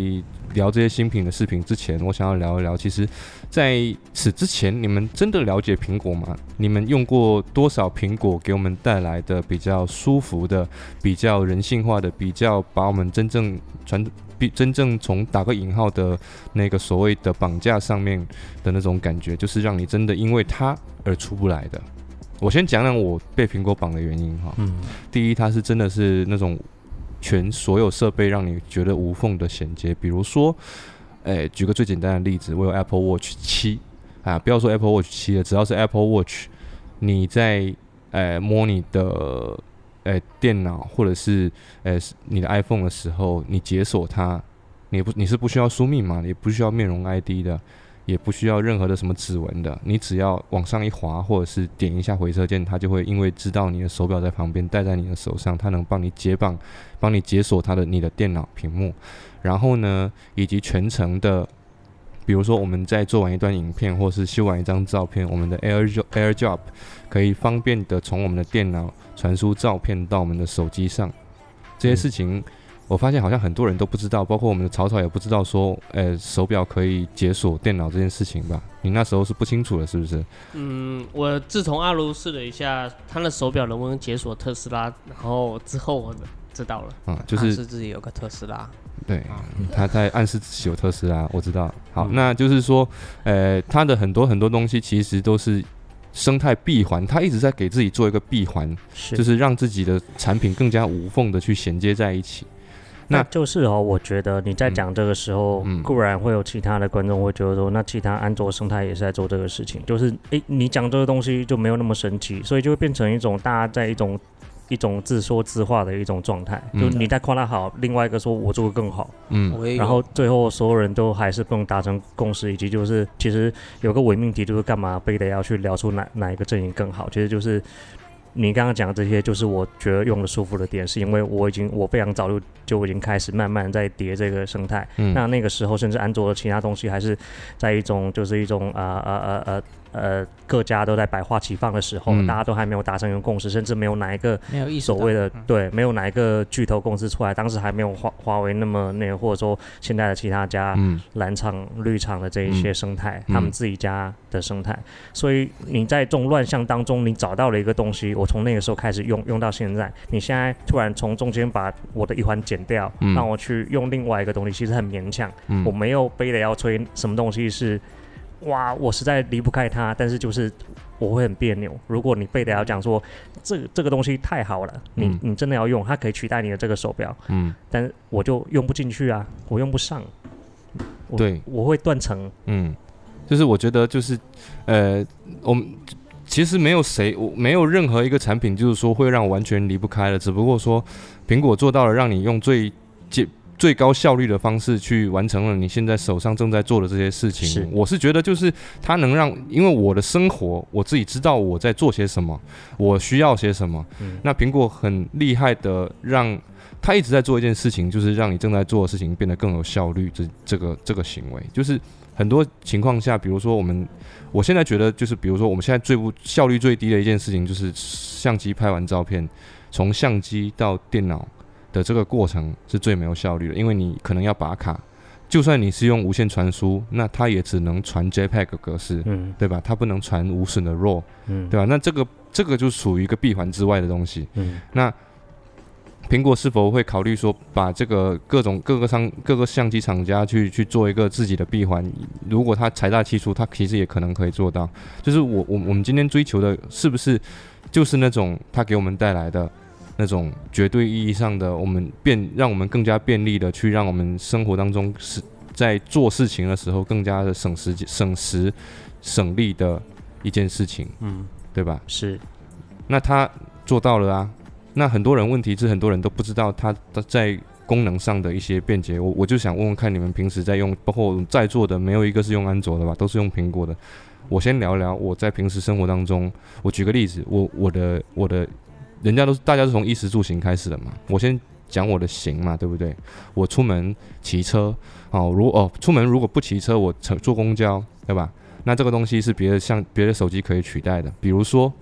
聊这些新品的视频之前，我想要聊一聊，其实在此之前，你们真的了解苹果吗？你们用过多少苹果给我们带来的比较舒服的、比较人性化的、比较把我们真正传、比真正从打个引号的那个所谓的绑架上面的那种感觉，就是让你真的因为它而出不来的。我先讲讲我被苹果绑的原因哈。嗯，第一，它是真的是那种全所有设备让你觉得无缝的衔接，比如说，诶、举个最简单的例子，我有 Apple Watch 七啊，不要说 Apple Watch 七了，只要是 Apple Watch，你在诶、摸你的诶、电脑或者是诶、你的 iPhone 的时候，你解锁它，你不你是不需要输密码，也不需要面容 ID 的。也不需要任何的什么指纹的，你只要往上一滑，或者是点一下回车键，它就会因为知道你的手表在旁边，戴在你的手上，它能帮你解绑，帮你解锁它的你的电脑屏幕，然后呢，以及全程的比如说我们在做完一段影片，或是修完一张照片，我们的 Air Jo- AirDrop 可以方便的从我们的电脑传输照片到我们的手机上。这些事情，我发现好像很多人都不知道，包括我们的草草也不知道说，呃，手表可以解锁电脑这件事情吧？你那时候是不清楚的，是不是？嗯，我自从阿卢试了一下他的手表能不能解锁特斯拉，然后之后我知道了。啊、就暗是示自己有个特斯拉，对啊，他在暗示自己有特斯拉，我知道。好，嗯那就是说，呃，他的很多很多东西其实都是生态闭环，他一直在给自己做一个闭环，是就是让自己的产品更加无缝的去衔接在一起。那那就是哦，我觉得你在讲这个时候，嗯。固然会有其他的观众会觉得说，那其他安卓生态也是在做这个事情，就是诶，你讲这个东西就没有那么神奇，所以就会变成一种大家在一种一种自说自话的一种状态，嗯就是你在夸他好，另外一个说我做的更好，嗯。然后最后所有人都还是不能达成共识，以及就是其实有个伪命题，就是干嘛非得要去聊出哪哪一个阵营更好？其实就是你刚刚讲的这些，就是我觉得用的舒服的点，是因为我已经我非常早就就已经开始慢慢在叠这个生态。嗯那那个时候，甚至安卓的其他东西还是在一种就是一种呃呃呃呃呃各家都在百花齐放的时候，嗯。大家都还没有达成一个共识，甚至没有哪一个所谓的嗯。对，没有哪一个巨头公司出来，当时还没有华华为那么那个，或者说现在的其他家嗯。蓝厂、绿厂的这一些生态，嗯他们自己家的生态。所以你在这种乱象当中，你找到了一个东西，我从那个时候开始用，用到现在。你现在突然从中间把我的一环剪掉，嗯。让我去用另外一个东西，其实很勉强。嗯。我没有非得要吹什么东西是，哇，我实在离不开它，但是就是我会很别扭。如果你非得要讲说这个这个东西太好了，你、嗯你真的要用，它可以取代你的这个手表，嗯但是我就用不进去啊，我用不上，对我会断层。嗯，就是我觉得就是呃，我们。其实没有谁，我没有任何一个产品，就是说会让我完全离不开了。只不过说，苹果做到了让你用最最最高效率的方式去完成了你现在手上正在做的这些事情。是我是觉得就是它能让，因为我的生活我自己知道我在做些什么，我需要些什么。嗯那苹果很厉害的让。它一直在做一件事情，就是让你正在做的事情变得更有效率。这这个这个行为，就是很多情况下，比如说我们，我现在觉得就是，比如说我们现在最不效率最低的一件事情，就是相机拍完照片，从相机到电脑的这个过程是最没有效率的，因为你可能要拔卡，就算你是用无线传输，那它也只能传 JPEG 格式，嗯对吧？它不能传无损的 RAW，嗯，对吧？那这个这个就属于一个闭环之外的东西。嗯那苹果是否会考虑说，把这个各种各个商各个相机厂家去去做一个自己的闭环？如果它财大气粗，它其实也可能可以做到。就是我我我们今天追求的，是不是就是那种它给我们带来的那种绝对意义上的，我们便让我们更加便利的去让我们生活当中是在做事情的时候更加的省时间、省时、省力的一件事情，嗯对吧？是那他做到了啊。那很多人问题是很多人都不知道他的在功能上的一些便捷。我我就想问问看你们平时在用，包括我们在座的没有一个是用安卓的吧，都是用苹果的。我先聊聊我在平时生活当中，我举个例子，我我的我的，人家都是大家都从衣食住行开始的嘛，我先讲我的行嘛，对不对？我出门骑车，哦，如哦出门如果不骑车，我乘坐公交，对吧？那这个东西是别的像别的手机可以取代的，比如说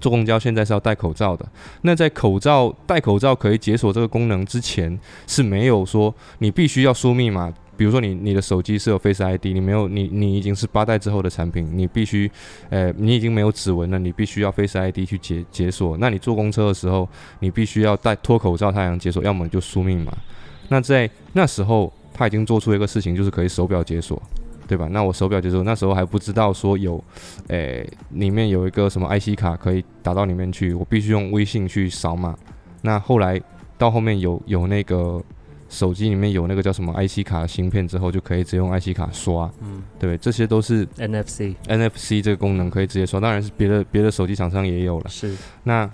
坐公交现在是要戴口罩的，那在口罩戴口罩可以解锁这个功能之前是没有说你必须要输密码。比如说你你的手机是有 Face ID，你没有你你已经是八代之后的产品，你必须，呃，你已经没有指纹了，你必须要 Face ID 去解解锁。那你坐公车的时候，你必须要戴脱口罩才能解锁，要么你就输密码。那在那时候，他已经做出一个事情，就是可以手表解锁，对吧？那我手表解锁那时候还不知道说有，诶、里面有一个什么 IC 卡可以打到里面去，我必须用微信去扫码。那后来到后面有有那个手机里面有那个叫什么 IC 卡的芯片之后，就可以直接用 IC 卡刷，嗯对，这些都是 NFC NFC 这个功能可以直接刷，当然是别的别的手机厂商也有了。是那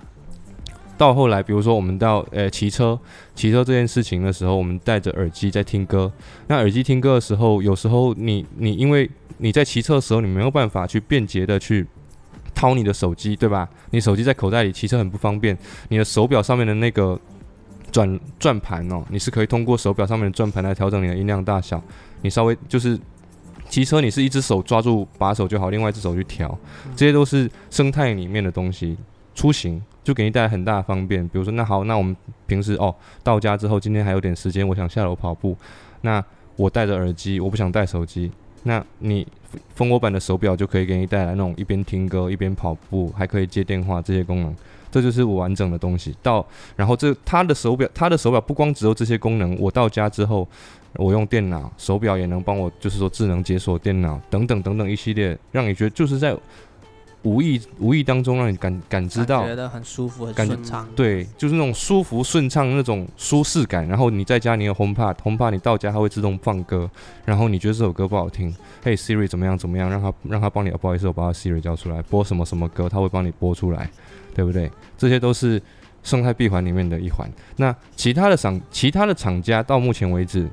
到后来，比如说我们到呃骑车，骑车这件事情的时候，我们戴着耳机在听歌。那耳机听歌的时候，有时候你你因为你在骑车的时候，你没有办法去便捷的去掏你的手机，对吧？你手机在口袋里，骑车很不方便。你的手表上面的那个转转盘哦，你是可以通过手表上面的转盘来调整你的音量大小。你稍微就是骑车你是一只手抓住把手就好，另外一只手去调，这些都是生态里面的东西。出行就给你带来很大的方便，比如说，那好，那我们平时哦到家之后，今天还有点时间，我想下楼跑步，那我戴着耳机，我不想带手机，那你蜂窝版的手表就可以给你带来那种一边听歌一边跑步，还可以接电话这些功能，这就是我完整的东西。到然后这它的手表，它的手表不光只有这些功能，我到家之后，我用电脑手表也能帮我，就是说智能解锁电脑等等等等一系列，让你觉得就是在无意无意当中让你感感知到觉得很舒服、很顺畅。对，就是那种舒服顺畅那种舒适感。然后你在家你有 HomePod，HomePod 你到家它会自动放歌，然后你觉得这首歌不好听，嘿 Siri 怎么样怎么样，让它让它帮你，哦不好意思，我把它 Siri 叫出来，播什么什么歌，它会帮你播出来，对不对？这些都是生态闭环里面的一环。那其他的厂其他的厂家到目前为止，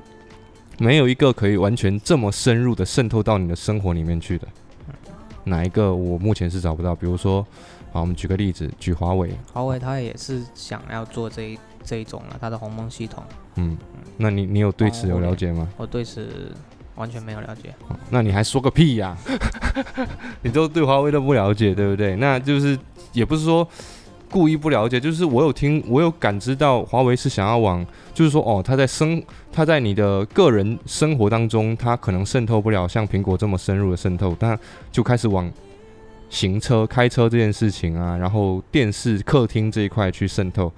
没有一个可以完全这么深入的渗透到你的生活里面去的。哪一个我目前是找不到？比如说，好，我们举个例子，举华为，华为它也是想要做这一这一种了，它的鸿蒙系统，嗯，那你你有对此有了解吗？我对此完全没有了解。那你还说个屁呀、你都对华为都不了解，对不对？那就是也不是说故意不了解，就是我有听，我有感知到华为是想要往，就是说哦，它在生，它在你的个人生活当中，它可能渗透不了像苹果这么深入的渗透，但就开始往行车、开车这件事情啊，然后电视、客厅这一块去渗透。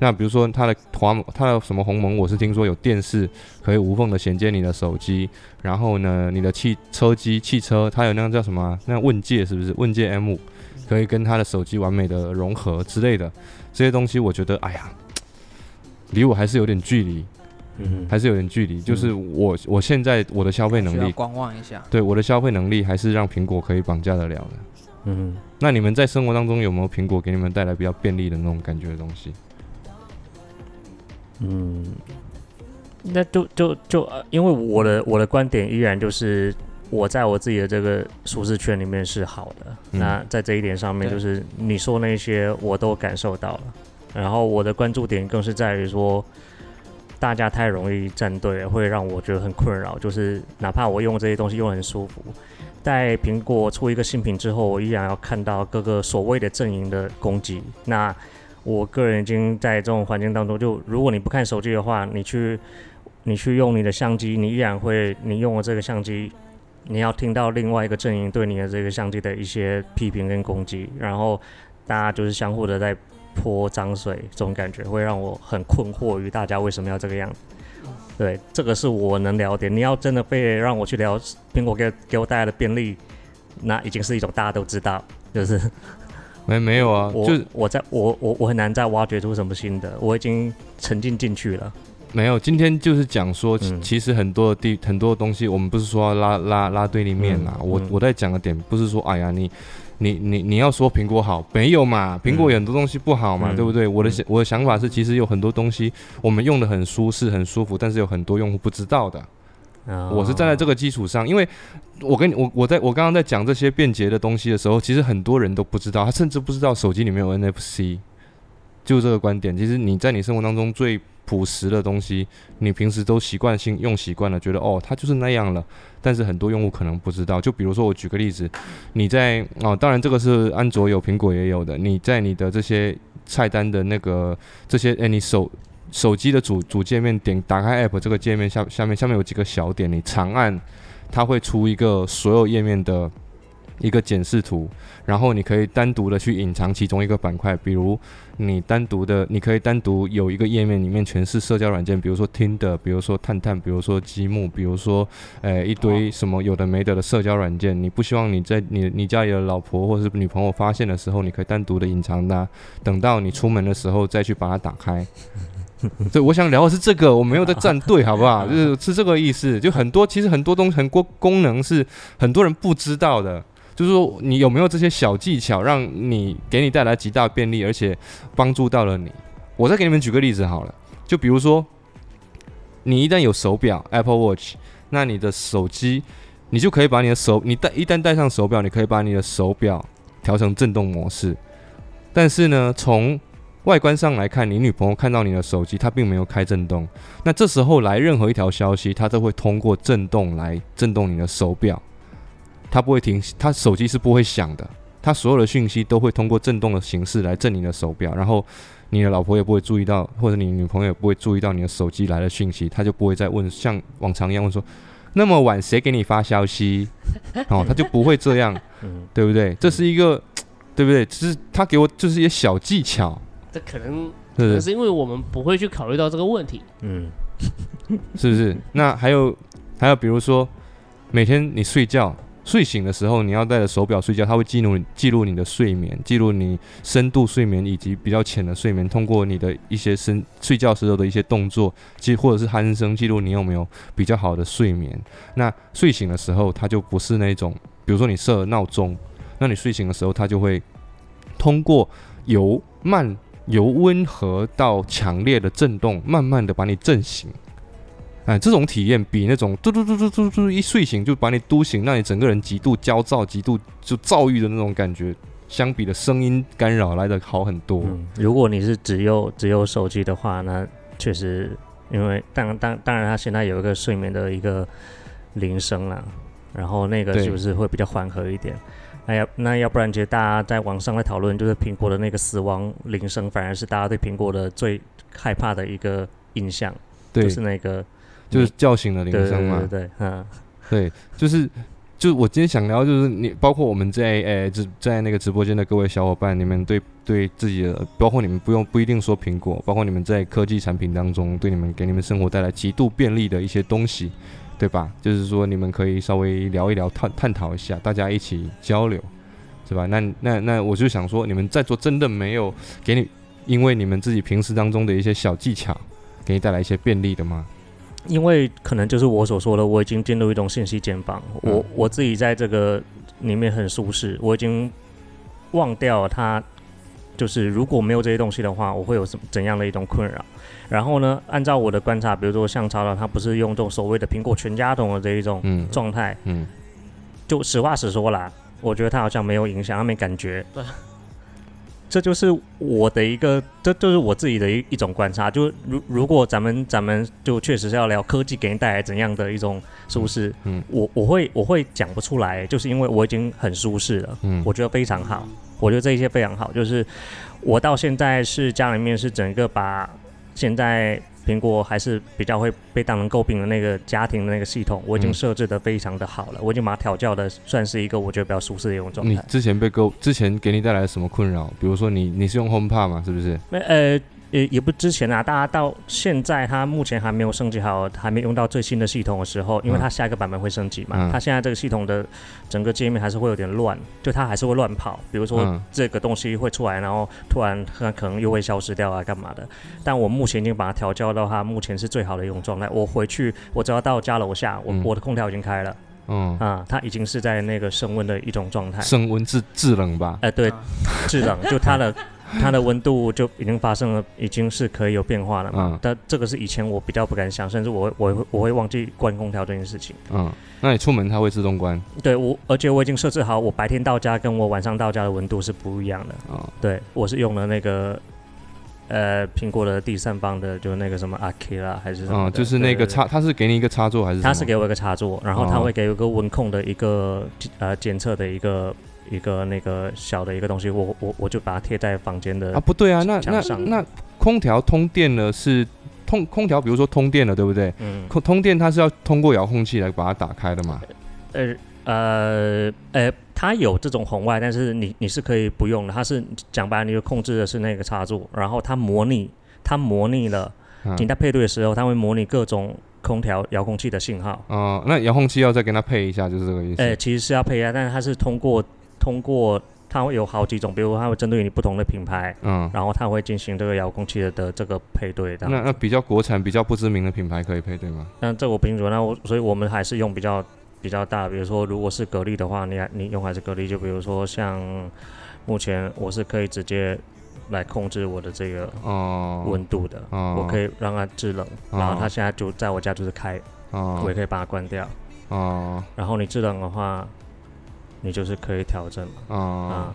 那比如说它的华，它的什么鸿蒙，我是听说有电视可以无缝的衔接你的手机，然后呢，你的汽车机、汽车，它有那个叫什么啊、那问界是不是？问界 M 可以跟它的手机完美的融合之类的这些东西，我觉得，哎呀，离我还是有点距离，嗯，还是有点距离。就是我我现在我的消费能力，观望一下。对我的消费能力还是让苹果可以绑架得了的。嗯，那你们在生活当中有没有苹果给你们带来比较便利的那种感觉的东西？嗯，那就就就，呃因为我的我的观点依然就是我在我自己的这个舒适圈里面是好的。嗯那在这一点上面，就是你说那些我都感受到了，然后我的关注点更是在于说。大家太容易站队了，会让我觉得很困扰。就是哪怕我用这些东西用得很舒服，在苹果出一个新品之后，我依然要看到各个所谓的阵营的攻击。那我个人已经在这种环境当中，就如果你不看手机的话，你去你去用你的相机，你依然会你用了这个相机，你要听到另外一个阵营对你的这个相机的一些批评跟攻击，然后大家就是相互的在泼脏水，这种感觉会让我很困惑于大家为什么要这个样子。对，这个是我能了解。你要真的非得让我去聊苹果给给我带来的便利，那已经是一种大家都知道，就是没没有啊，我就我在我我我很难再挖掘出什么新的，我已经沉浸进去了。没有。今天就是讲说，其嗯其实很多的地很多东西，我们不是说要拉拉拉对立面啦。我我在讲的点不是说，哎呀，你你你你要说苹果好，没有嘛？苹果有很多东西不好嘛，嗯对不对？我的我的想法是，其实有很多东西我们用的很舒适很舒服，但是有很多用户不知道的。我是站在这个，基础上，因为我跟你我我在我刚刚在讲这些便捷的东西的时候，其实很多人都不知道，他甚至不知道手机里面有 NFC，就这个观点。其实你在你生活当中最朴实的东西，你平时都习惯性用习惯了，觉得哦它就是那样了，但是很多用户可能不知道。就比如说我举个例子，你在哦，当然这个是安卓有，苹果也有的，你在你的这些菜单的那个这些，哎，你手手机的主主界面点打开 App 这个界面下下面下面有几个小点，你长按，它会出一个所有页面的一个检视图，然后你可以单独的去隐藏其中一个板块，比如你单独的，你可以单独有一个页面里面全是社交软件，比如说听的，比如说探探，比如说积木，比如说呃一堆什么有的没的的社交软件，你不希望你在你你家里的老婆或者是女朋友发现的时候，你可以单独的隐藏它，等到你出门的时候再去把它打开。对，我想聊的是这个，我没有在站队，好不好？就是是这个意思。就很多，其实很多东西很多功能是很多人不知道的。就是说，你有没有这些小技巧，让你给你带来极大便利，而且帮助到了你？我再给你们举个例子好了，就比如说，你一旦有手表 Apple Watch，那你的手机，你就可以把你的手，你带一旦戴上手表，你可以把你的手表调成震动模式。但是呢，从外观上来看，你女朋友看到你的手机，她并没有开震动。那这时候来任何一条消息，它都会通过震动来震动你的手表，它不会停，它手机是不会响的，它所有的讯息都会通过震动的形式来震你的手表，然后你的老婆也不会注意到，或者你女朋友也不会注意到你的手机来的讯息，她就不会再问像往常一样问说，那么晚谁给你发消息？哦，她就不会这样，嗯，对不对？这是一个，对不对？就是他给我就是一些小技巧，这可能是？可能是因为我们不会去考虑到这个问题。嗯，是不是？那还有还有，比如说每天你睡觉睡醒的时候，你要带着手表睡觉，它会记录记录你的睡眠，记录你深度睡眠以及比较浅的睡眠，通过你的一些深睡觉时候的一些动作，记或者是鼾声，记录你有没有比较好的睡眠。那睡醒的时候，它就不是那种，比如说你设了闹钟，那你睡醒的时候，它就会通过由慢由温和到强烈的震动，慢慢的把你震醒。哎，这种体验比那种嘟嘟嘟嘟嘟嘟一睡醒就把你嘟醒，让你整个人极度焦躁、极度就躁郁的那种感觉，相比的声音干扰来的好很多。嗯，如果你是只有只有手机的话，那确实，因为当当当然，它现在有一个睡眠的一个铃声啦，然后那个是不是会比较缓和一点？那要那要不然，其实大家在网上在讨论，就是苹果的那个死亡铃声，反而是大家对苹果的最害怕的一个印象，对，就是那个就是叫醒的铃对对声嘛对。对，嗯对，就是就是我今天想聊，就是你包括我们在呃直在那个直播间的各位小伙伴，你们对对自己的，包括你们不用不一定说苹果，包括你们在科技产品当中，对你们给你们生活带来极度便利的一些东西，对吧？就是说你们可以稍微聊一聊，探探讨一下，大家一起交流，是吧？那那那我就想说，你们在座真的没有给你，因为你们自己平时当中的一些小技巧，给你带来一些便利的吗？因为可能就是我所说的，我已经进入一种信息茧房，我嗯我自己在这个里面很舒适，我已经忘掉它，就是如果没有这些东西的话，我会有什么怎样的一种困扰。然后呢，按照我的观察，比如说像超导，他不是用这种所谓的苹果全家桶的这一种嗯状态，嗯就实话实说啦，我觉得他好像没有影响，他没感觉对。这就是我的一个，这就是我自己的一一种观察。就如如果咱们咱们就确实是要聊科技给你带来怎样的一种舒适，嗯我我会我会讲不出来，就是因为我已经很舒适了，嗯我觉得非常好，我觉得这一些非常好。就是我到现在是家里面是整个把现在苹果还是比较会被当人诟病的那个家庭的那个系统，我已经嗯设置的非常的好了，我已经把它调教的算是一个我觉得比较舒适的一种状态。你之前被诟，之前给你带来什么困扰？比如说你你是用 HomePod 嘛，是不是？没呃也也不之前啊，大家到现在它目前还没有升级好，还没用到最新的系统的时候，因为嗯它下一个版本会升级嘛，嗯它现在这个系统的整个界面还是会有点乱，就它还是会乱跑，比如说嗯这个东西会出来，然后突然它可能又会消失掉啊，干嘛的？但我目前已经把它调教到它目前是最好的一种状态。我回去，我只要到家楼下，我、嗯我的空调已经开了嗯，啊，它已经是在那个升温的一种状态。升温制制冷吧？哎、对啊，制冷，就它的它的温度就已经发生了，已经是可以有变化了嘛。嗯但这个是以前我比较不敢想，甚至我会我会我会忘记关空调这件事情。嗯，那你出门它会自动关对我，而且我已经设置好，我白天到家跟我晚上到家的温度是不一样的。啊？对我是用了那个呃苹果的第三方的，就那个什么 Akira 还是什么嗯，就是那个插，它是给你一个插座还是？它是给我一个插座，然后它哦会给我一个温控的一个呃检测的一个一个那个小的一个东西，我我我就把它贴在房间的啊，不对啊，那那那空调通电了是通空调，比如说通电了，对不对？嗯空通电它是要通过遥控器来把它打开的嘛？呃呃呃，它有这种红外，但是你你是可以不用的。它是讲白了，你就控制的是那个插座，然后它模拟，它模拟了嗯你在配对的时候，它会模拟各种空调遥控器的信号。哦，那遥控器要再跟它配一下，就是这个意思。呃，其实是要配一下，但是它是通过通过它会有好几种，比如它会针对你不同的品牌，嗯，然后它会进行这个遥控器的的这个配对的。那那比较国产、比较不知名的品牌可以配对吗？那这我不清楚，那我所以我们还是用比较比较大，比如说如果是格力的话，你还你用还是格力，就比如说像目前我是可以直接来控制我的这个哦，温度的，哦，我可以让它制冷，然后它现在就在我家就是开，哦。我也可以把它关掉，哦。然后你制冷的话，你就是可以调整嘛，哦。啊，，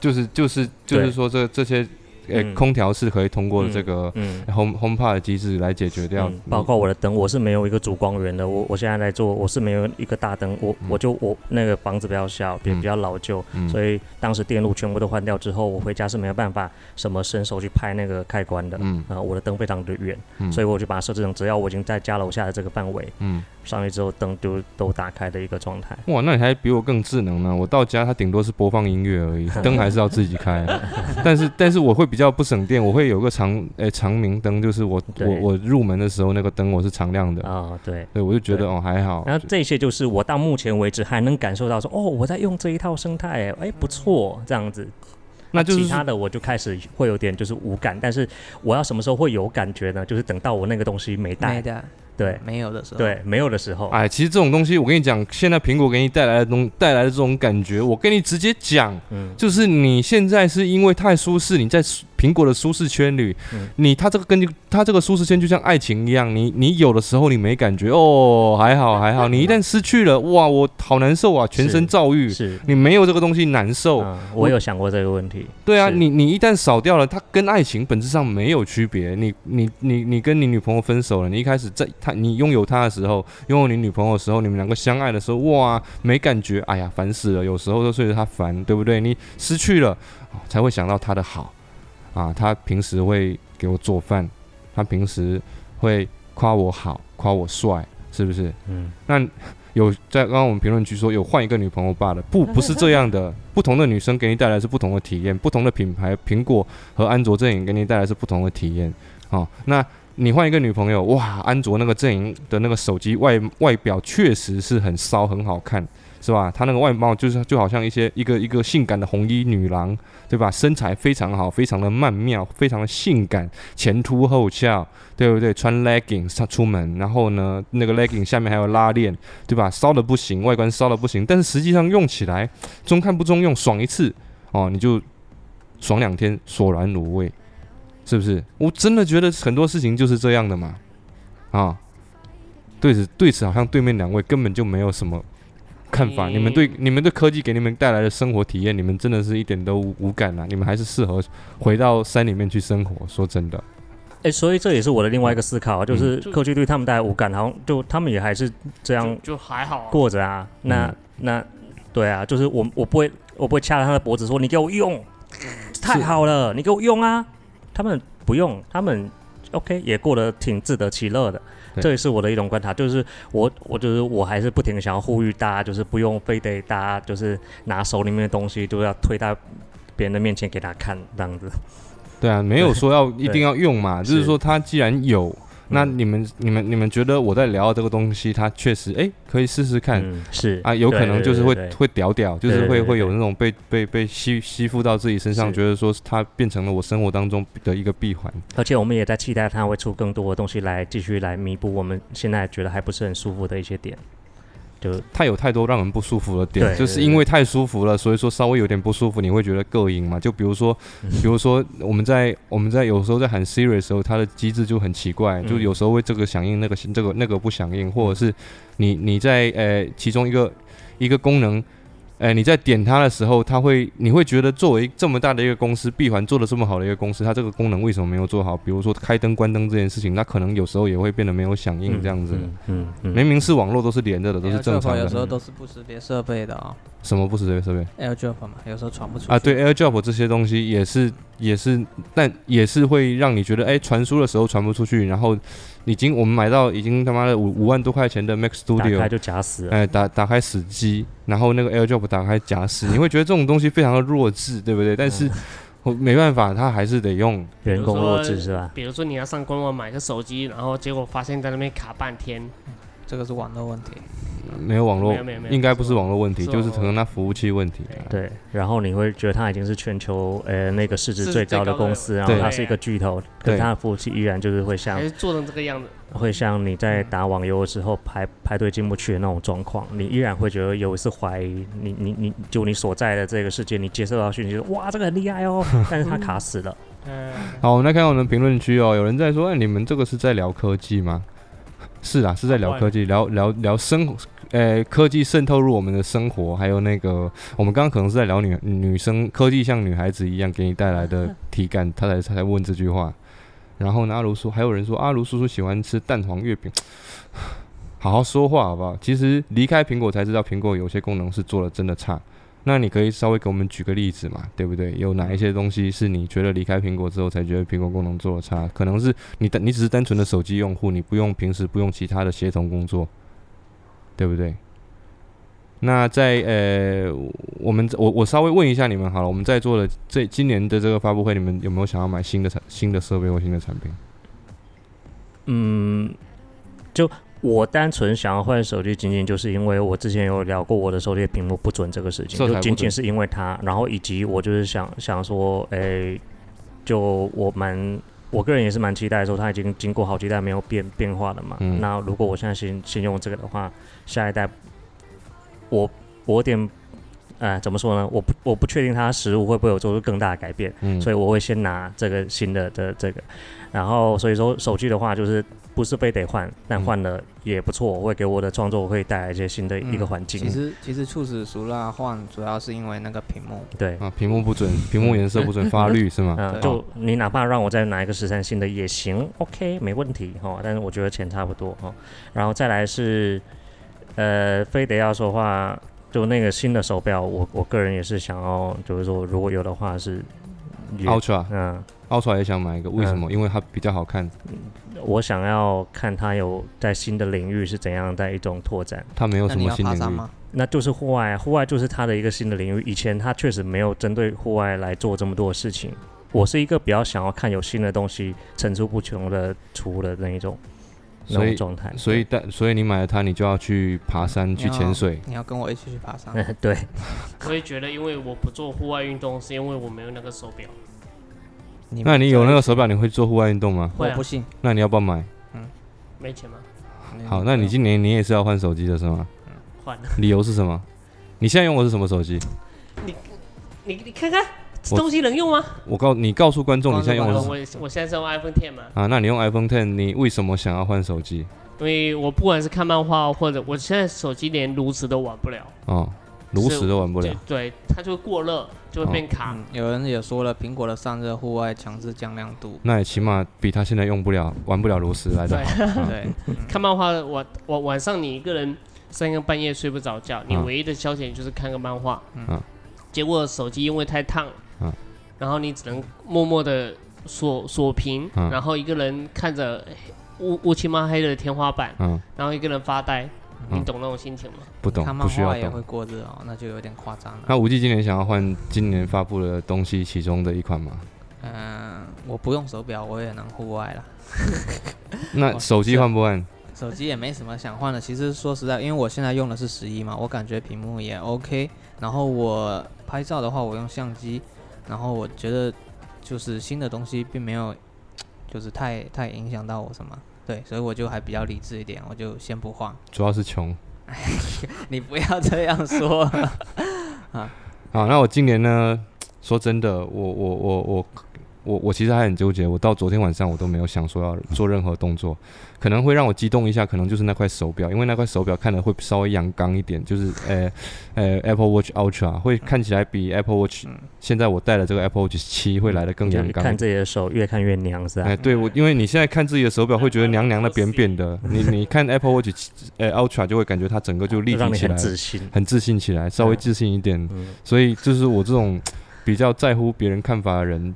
就是就是就是说这这些呃嗯。空调是可以通过这个嗯。Home HomePod 的机制来解决掉。嗯，包括我的灯，我是没有一个主光源的。我我现在在做，我是没有一个大灯，我、嗯。我就我那个房子比较小，比嗯。比较老旧，嗯。所以当时电路全部都换掉之后，我回家是没有办法什么伸手去拍那个开关的。嗯。啊、我的灯非常的远，嗯。所以我就把它设置成只要我已经在家楼下的这个范围嗯，上去之后，灯就都打开的一个状态。哇，那你还比我更智能呢！我到家它顶多是播放音乐而已，灯还是要自己开。但是但是我会比较不省电，我会有个长诶、长明灯，就是我我我入门的时候那个灯我是常亮的，啊、对。对我就觉得哦还好。然后这些就是我到目前为止还能感受到说，哦，我在用这一套生态，哎，哎，不错，这样子。那就是其他的我就开始会有点就是无感，但是我要什么时候会有感觉呢？就是等到我那个东西没带没，的，对没有的时候，对，没有的时候，哎，其实这种东西我跟你讲，现在苹果给你带来的东带来的这种感觉，我跟你直接讲，嗯，就是你现在是因为太舒适，你在舒苹果的舒适圈里，嗯你它这个根据它这个舒适圈就像爱情一样，你你有的时候你没感觉哦，还好还好，你一旦失去了，哇，我好难受啊，全身是躁郁。是。你没有这个东西难受，嗯，我有想过这个问题。对啊，是你你一旦少掉了，它跟爱情本质上没有区别。你你你你跟你女朋友分手了，你一开始在她你拥有他的时候，拥有你女朋友的时候，你们两个相爱的时候，哇，没感觉，哎呀，烦死了。有时候都睡着他烦，对不对？你失去了，哦才会想到他的好啊。他平时会给我做饭，他平时会夸我好，夸我帅，是不是？嗯，那有在刚刚我们评论区说有换一个女朋友罢了，不 不是这样的，不同的女生给你带来是不同的体验，不同的品牌，苹果和安卓阵营给你带来是不同的体验。哦，那你换一个女朋友，哇，安卓那个阵营的那个手机外外表确实是很骚，很好看，是吧？它那个外貌就是就好像一些一个一个性感的红衣女郎，对吧？身材非常好，非常的曼妙，非常的性感，前凸后翘，对不对？穿 legging 上出门，然后呢，那个 leggings 下面还有拉链，对吧？骚的不行，外观骚的不行，但是实际上用起来中看不中用，爽一次哦，你就爽两天，索然无味，是不是？我真的觉得很多事情就是这样的嘛，啊，对此对此好像对面两位根本就没有什么看法，你们对嗯你们对科技给你们带来的生活体验，你们真的是一点都无无感啊！你们还是适合回到山里面去生活。说真的，哎，所以这也是我的另外一个思考，就是科技对他们带来无感，好像就他们也还是这样就就还好啊。过着啊。那嗯那对啊，就是我我不会我不会掐着他的脖子说你给我用，太好了，你给我用啊。他们不用，他们 OK 也过得挺自得其乐的。这也是我的一种观察，就是我我就是我还是不停的想要呼吁大家，就是不用非得大家就是拿手里面的东西就要推到别人的面前给他看这样子。对啊，没有说要一定要用嘛，就是是说他既然有，那嗯你们你们你们觉得我在聊的这个东西，它确实哎可以试试看。嗯，是啊，有可能就是会会屌屌，就是会会有那种被被被吸吸附到自己身上，觉得说它变成了我生活当中的一个闭环。而且我们也在期待它会出更多的东西来继续来弥补我们现在觉得还不是很舒服的一些点。就它有太多让人不舒服的点，对就是因为太舒服了，所以说稍微有点不舒服，你会觉得膈应嘛？就比如说，嗯比如说我们在我们在有时候在喊 Siri 的时候，它的机制就很奇怪，就嗯有时候会这个响应，那个这个那个不响应，或者是你你在呃其中一个一个功能。呃，你在点它的时候，它会，你会觉得作为这么大的一个公司，闭环做的这么好的一个公司，它这个功能为什么没有做好？比如说开灯、关灯这件事情，那可能有时候也会变得没有响应这样子。嗯嗯嗯，明明是网络都是连着的，都是正常的。有时候都是不识别设备的哦什么不是这个设备？，AirDrop 嘛，有时候传不出去啊，对，AirDrop 这些东西也是也是，但也是会让你觉得，哎、传输的时候传不出去，然后已经我们买到已经他妈的五五万多块钱的 Mac Studio，就假死了。哎、打打开死机，然后那个 AirDrop 打开假死，你会觉得这种东西非常的弱智，对不对？但是我没办法，它还是得用。人工弱智是吧？比如说你要上官网买个手机，然后结果发现在那边卡半天，这个是网络问题。没有网络没有没有没，有应该不是网络问题，就是可能它服务器问题。啊对，然后你会觉得它已经是全球呃那个市值最高的公司，然后对它是一个巨头，可它的服务器依然就是会像做成这个样子。会像你在打网游的时候排排队进不去的那种状况，你依然会觉得有一次怀疑你你你就你所在的这个世界，你接受到讯息说哇这个很厉害哦，但是它卡死了。嗯，好，我们来看我们的评论区哦，有人在说，哎，你们这个是在聊科技吗？是啊，是在聊科技，聊聊聊生活呃科技渗透入我们的生活，还有那个我们刚刚可能是在聊女女生科技像女孩子一样给你带来的体感，他才他才问这句话。然后呢，阿卢说，还有人说阿卢叔叔喜欢吃蛋黄月饼，好好说话好不好？其实离开苹果才知道，苹果有些功能是做的真的差。那你可以稍微给我们举个例子嘛，对不对？有哪一些东西是你觉得离开苹果之后才觉得苹果功能做的差？可能是你的你只是单纯的手机用户，你不用平时不用其他的协同工作，对不对？那在呃，我们我我稍微问一下你们好了，我们在座的这今年的这个发布会，你们有没有想要买新的产新的设备或新的产品？嗯，就我单纯想要换手机，仅仅就是因为我之前有聊过我的手机屏幕不准这个事情，就仅仅是因为它，然后以及我就是想想说，诶、就我蛮。我个人也是蛮期待说，它已经经过好几代没有变变化了嘛。嗯那如果我现在先先用这个的话，下一代我我有点，呃，怎么说呢？我不我不确定它实物会不会有做出更大的改变。嗯，所以我会先拿这个新的的这个，然后所以说手机的话就是不是非得换，但嗯换了也不错，会给我的创作会带来一些新的一个嗯环境。其实其实促使苏拉换，主要是因为那个屏幕。对，啊，屏幕不准，屏幕颜色不准，发绿是吗？嗯、对就你哪怕让我再拿一个十三星的也行，OK，没问题哈。但是我觉得钱差不多哈。然后再来是，呃，非得要说话，就那个新的手表，我我个人也是想要，就是说如果有的话是，Ultra 嗯，Ultra 也想买一个，为什么？因为它比较好看，我想要看他有在新的领域是怎样的一种拓展。他没有什么新领域。吗？那就是户外啊，户外就是他的一个新的领域。以前他确实没有针对户外来做这么多事情。我是一个比较想要看有新的东西层出不穷的出的那一种那所以种状态。所以但所以你买了它，你就要去爬山、去潜水。你要跟我一起去爬山。嗯，对，我也觉得，因为我不做户外运动，是因为我没有那个手表。你那你有那个手表，你会做户外运动吗？会不信。那你要不要买？没钱吗？好，那你今年你也是要换手机的是吗？换了。理由是什么？你现在用的是什么手机？你你看看，这我东西能用吗？我告你告诉观众，你现在用的我是我我现在是用 iPhone Ten 嘛，啊？那你用 iPhone Ten，你为什么想要换手机？因为我不管是看漫画或者我现在手机连炉石都玩不了，哦，炉石都玩不了对。对，它就会过热，就会变卡。嗯，有人也说了，苹果的散热户外强制降亮度。那也起码比他现在用不了、玩不了炉石来的对 看漫画晚晚晚上你一个人三更半夜睡不着觉，你嗯唯一的消遣就是看个漫画。嗯结果手机因为太烫，嗯然后你只能默默的锁锁屏，嗯然后一个人看着乌乌漆嘛黑的天花板，嗯，然后一个人发呆。嗯你懂那种心情吗？不懂看，不需要漫画也会懂。过热哦，那就有点夸张了。那无忌今年想要换今年发布的东西其中的一款吗？嗯，我不用手表，我也能户外了。那手机换不换？手机也没什么想换的。其实说实在，因为我现在用的是十一嘛，我感觉屏幕也 OK。然后我拍照的话，我用相机，然后我觉得就是新的东西并没有，就是太太影响到我什么。对，所以我就还比较理智一点，我就先不换。主要是穷。你不要这样说 啊。好，那我今年呢？说真的，我我我我我我其实还很纠结。我到昨天晚上我都没有想说要做任何动作，可能会让我激动一下，可能就是那块手表，因为那块手表看的会稍微阳刚一点，就是呃呃 Apple Watch Ultra 会看起来比 Apple Watch 嗯现在我戴的这个 Apple Watch 七会来的更阳刚。看自己的手越看越娘是吧？哎，对我，因为你现在看自己的手表会觉得娘娘的、扁扁的，你你看 Apple Watch 七呃 Ultra 就会感觉它整个就立体起来，自信。很自信起来，稍微嗯自信一点。嗯，所以就是我这种比较在乎别人看法的人，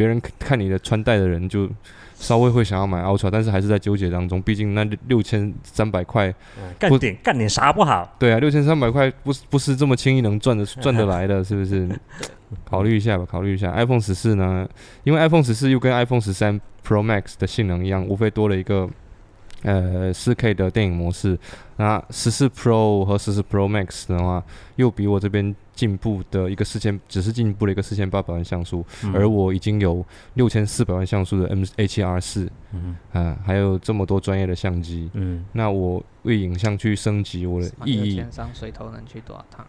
别人看你的穿戴的人，就稍微会想要买 Ultra，但是还是在纠结当中。毕竟那六千三百块，嗯干点干点啥不好？对啊，六千三百块不是不是这么轻易能赚的 赚得来的，是不是？考虑一下吧，考虑一下。iPhone 十四呢，因为 iPhone 十四又跟 iPhone 十三 Pro Max 的性能一样，无非多了一个呃四 K 的电影模式。那十四 Pro 和十四 Pro Max 的话，又比我这边进步的一个四千，只是进步了一个四千八百万像素，嗯而我已经有六千四百万像素的 M A 七 R 四，嗯啊，还有这么多专业的相机。嗯，那我为影像去升级我的意义，六千三水头能去多少趟？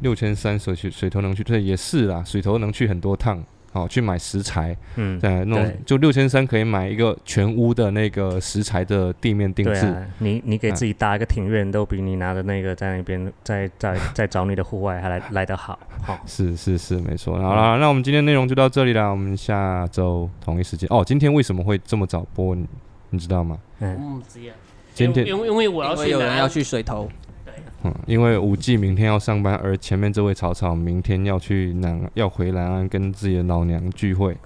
六千三水去水头能去，对，也是啦，水头能去很多趟好、去买食材，嗯，对那种就六千三可以买一个全屋的那个食材的地面定制，啊，你你给嗯自己搭一个庭院，都比你拿的那个在那边在在在找你的户外还来来得好。好，是是是，没错。好啦，那我们今天内容就到这里啦，我们下周同一时间哦。今天为什么会这么早播？你你知道吗？嗯。今天因为因为我要去有人要去水头，嗯，因为五 G 明天要上班，而前面这位草草明天要去南要回南安跟自己的老娘聚会，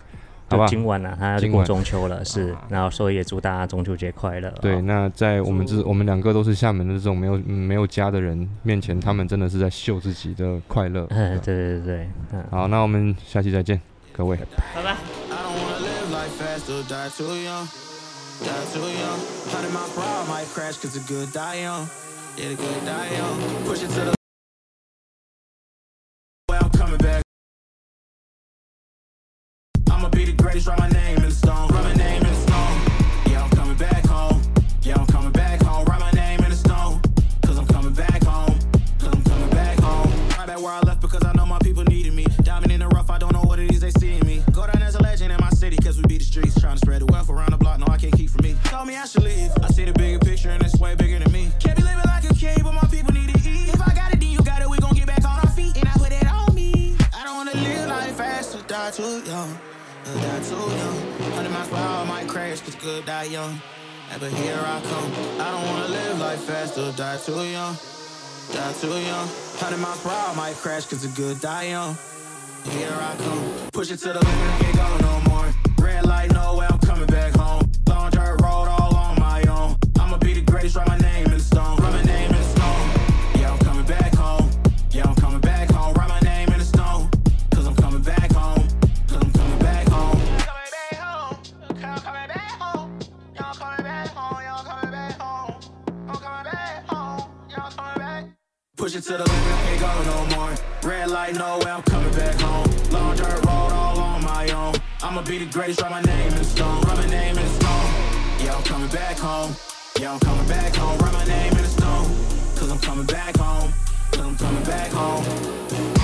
好就吧？今晚呢、啊，他要过中秋了，是啊，然后所以也祝大家中秋节快乐。对，哦那在我们这我们两个都是厦门的这种没有、嗯没有家的人面前，他们真的是在秀自己的快乐。嗯，对对对对，嗯。好，那我们下期再见，各位。拜拜。I don't Dedicated, die young. Push it to the good die young. But here I come. I don't wanna live life fast or die too young. Die too young. 100 miles per hour might crash cause the good die young. Here I come. Push it to the limit, can't go no more. Red light, no way, I'm coming back home. Long dirt road all on my own. I'ma be the greatest, write Push it to the limit, can't go no more. Red light, no way, I'm coming back home. Long dirt road all on my own. I'ma be the greatest, write my name in stone. Write my name in stone. Yeah, I'm coming back home. Yeah, I'm coming back home. Write my name in the stone. Cause I'm coming back home. Cause I'm coming back home.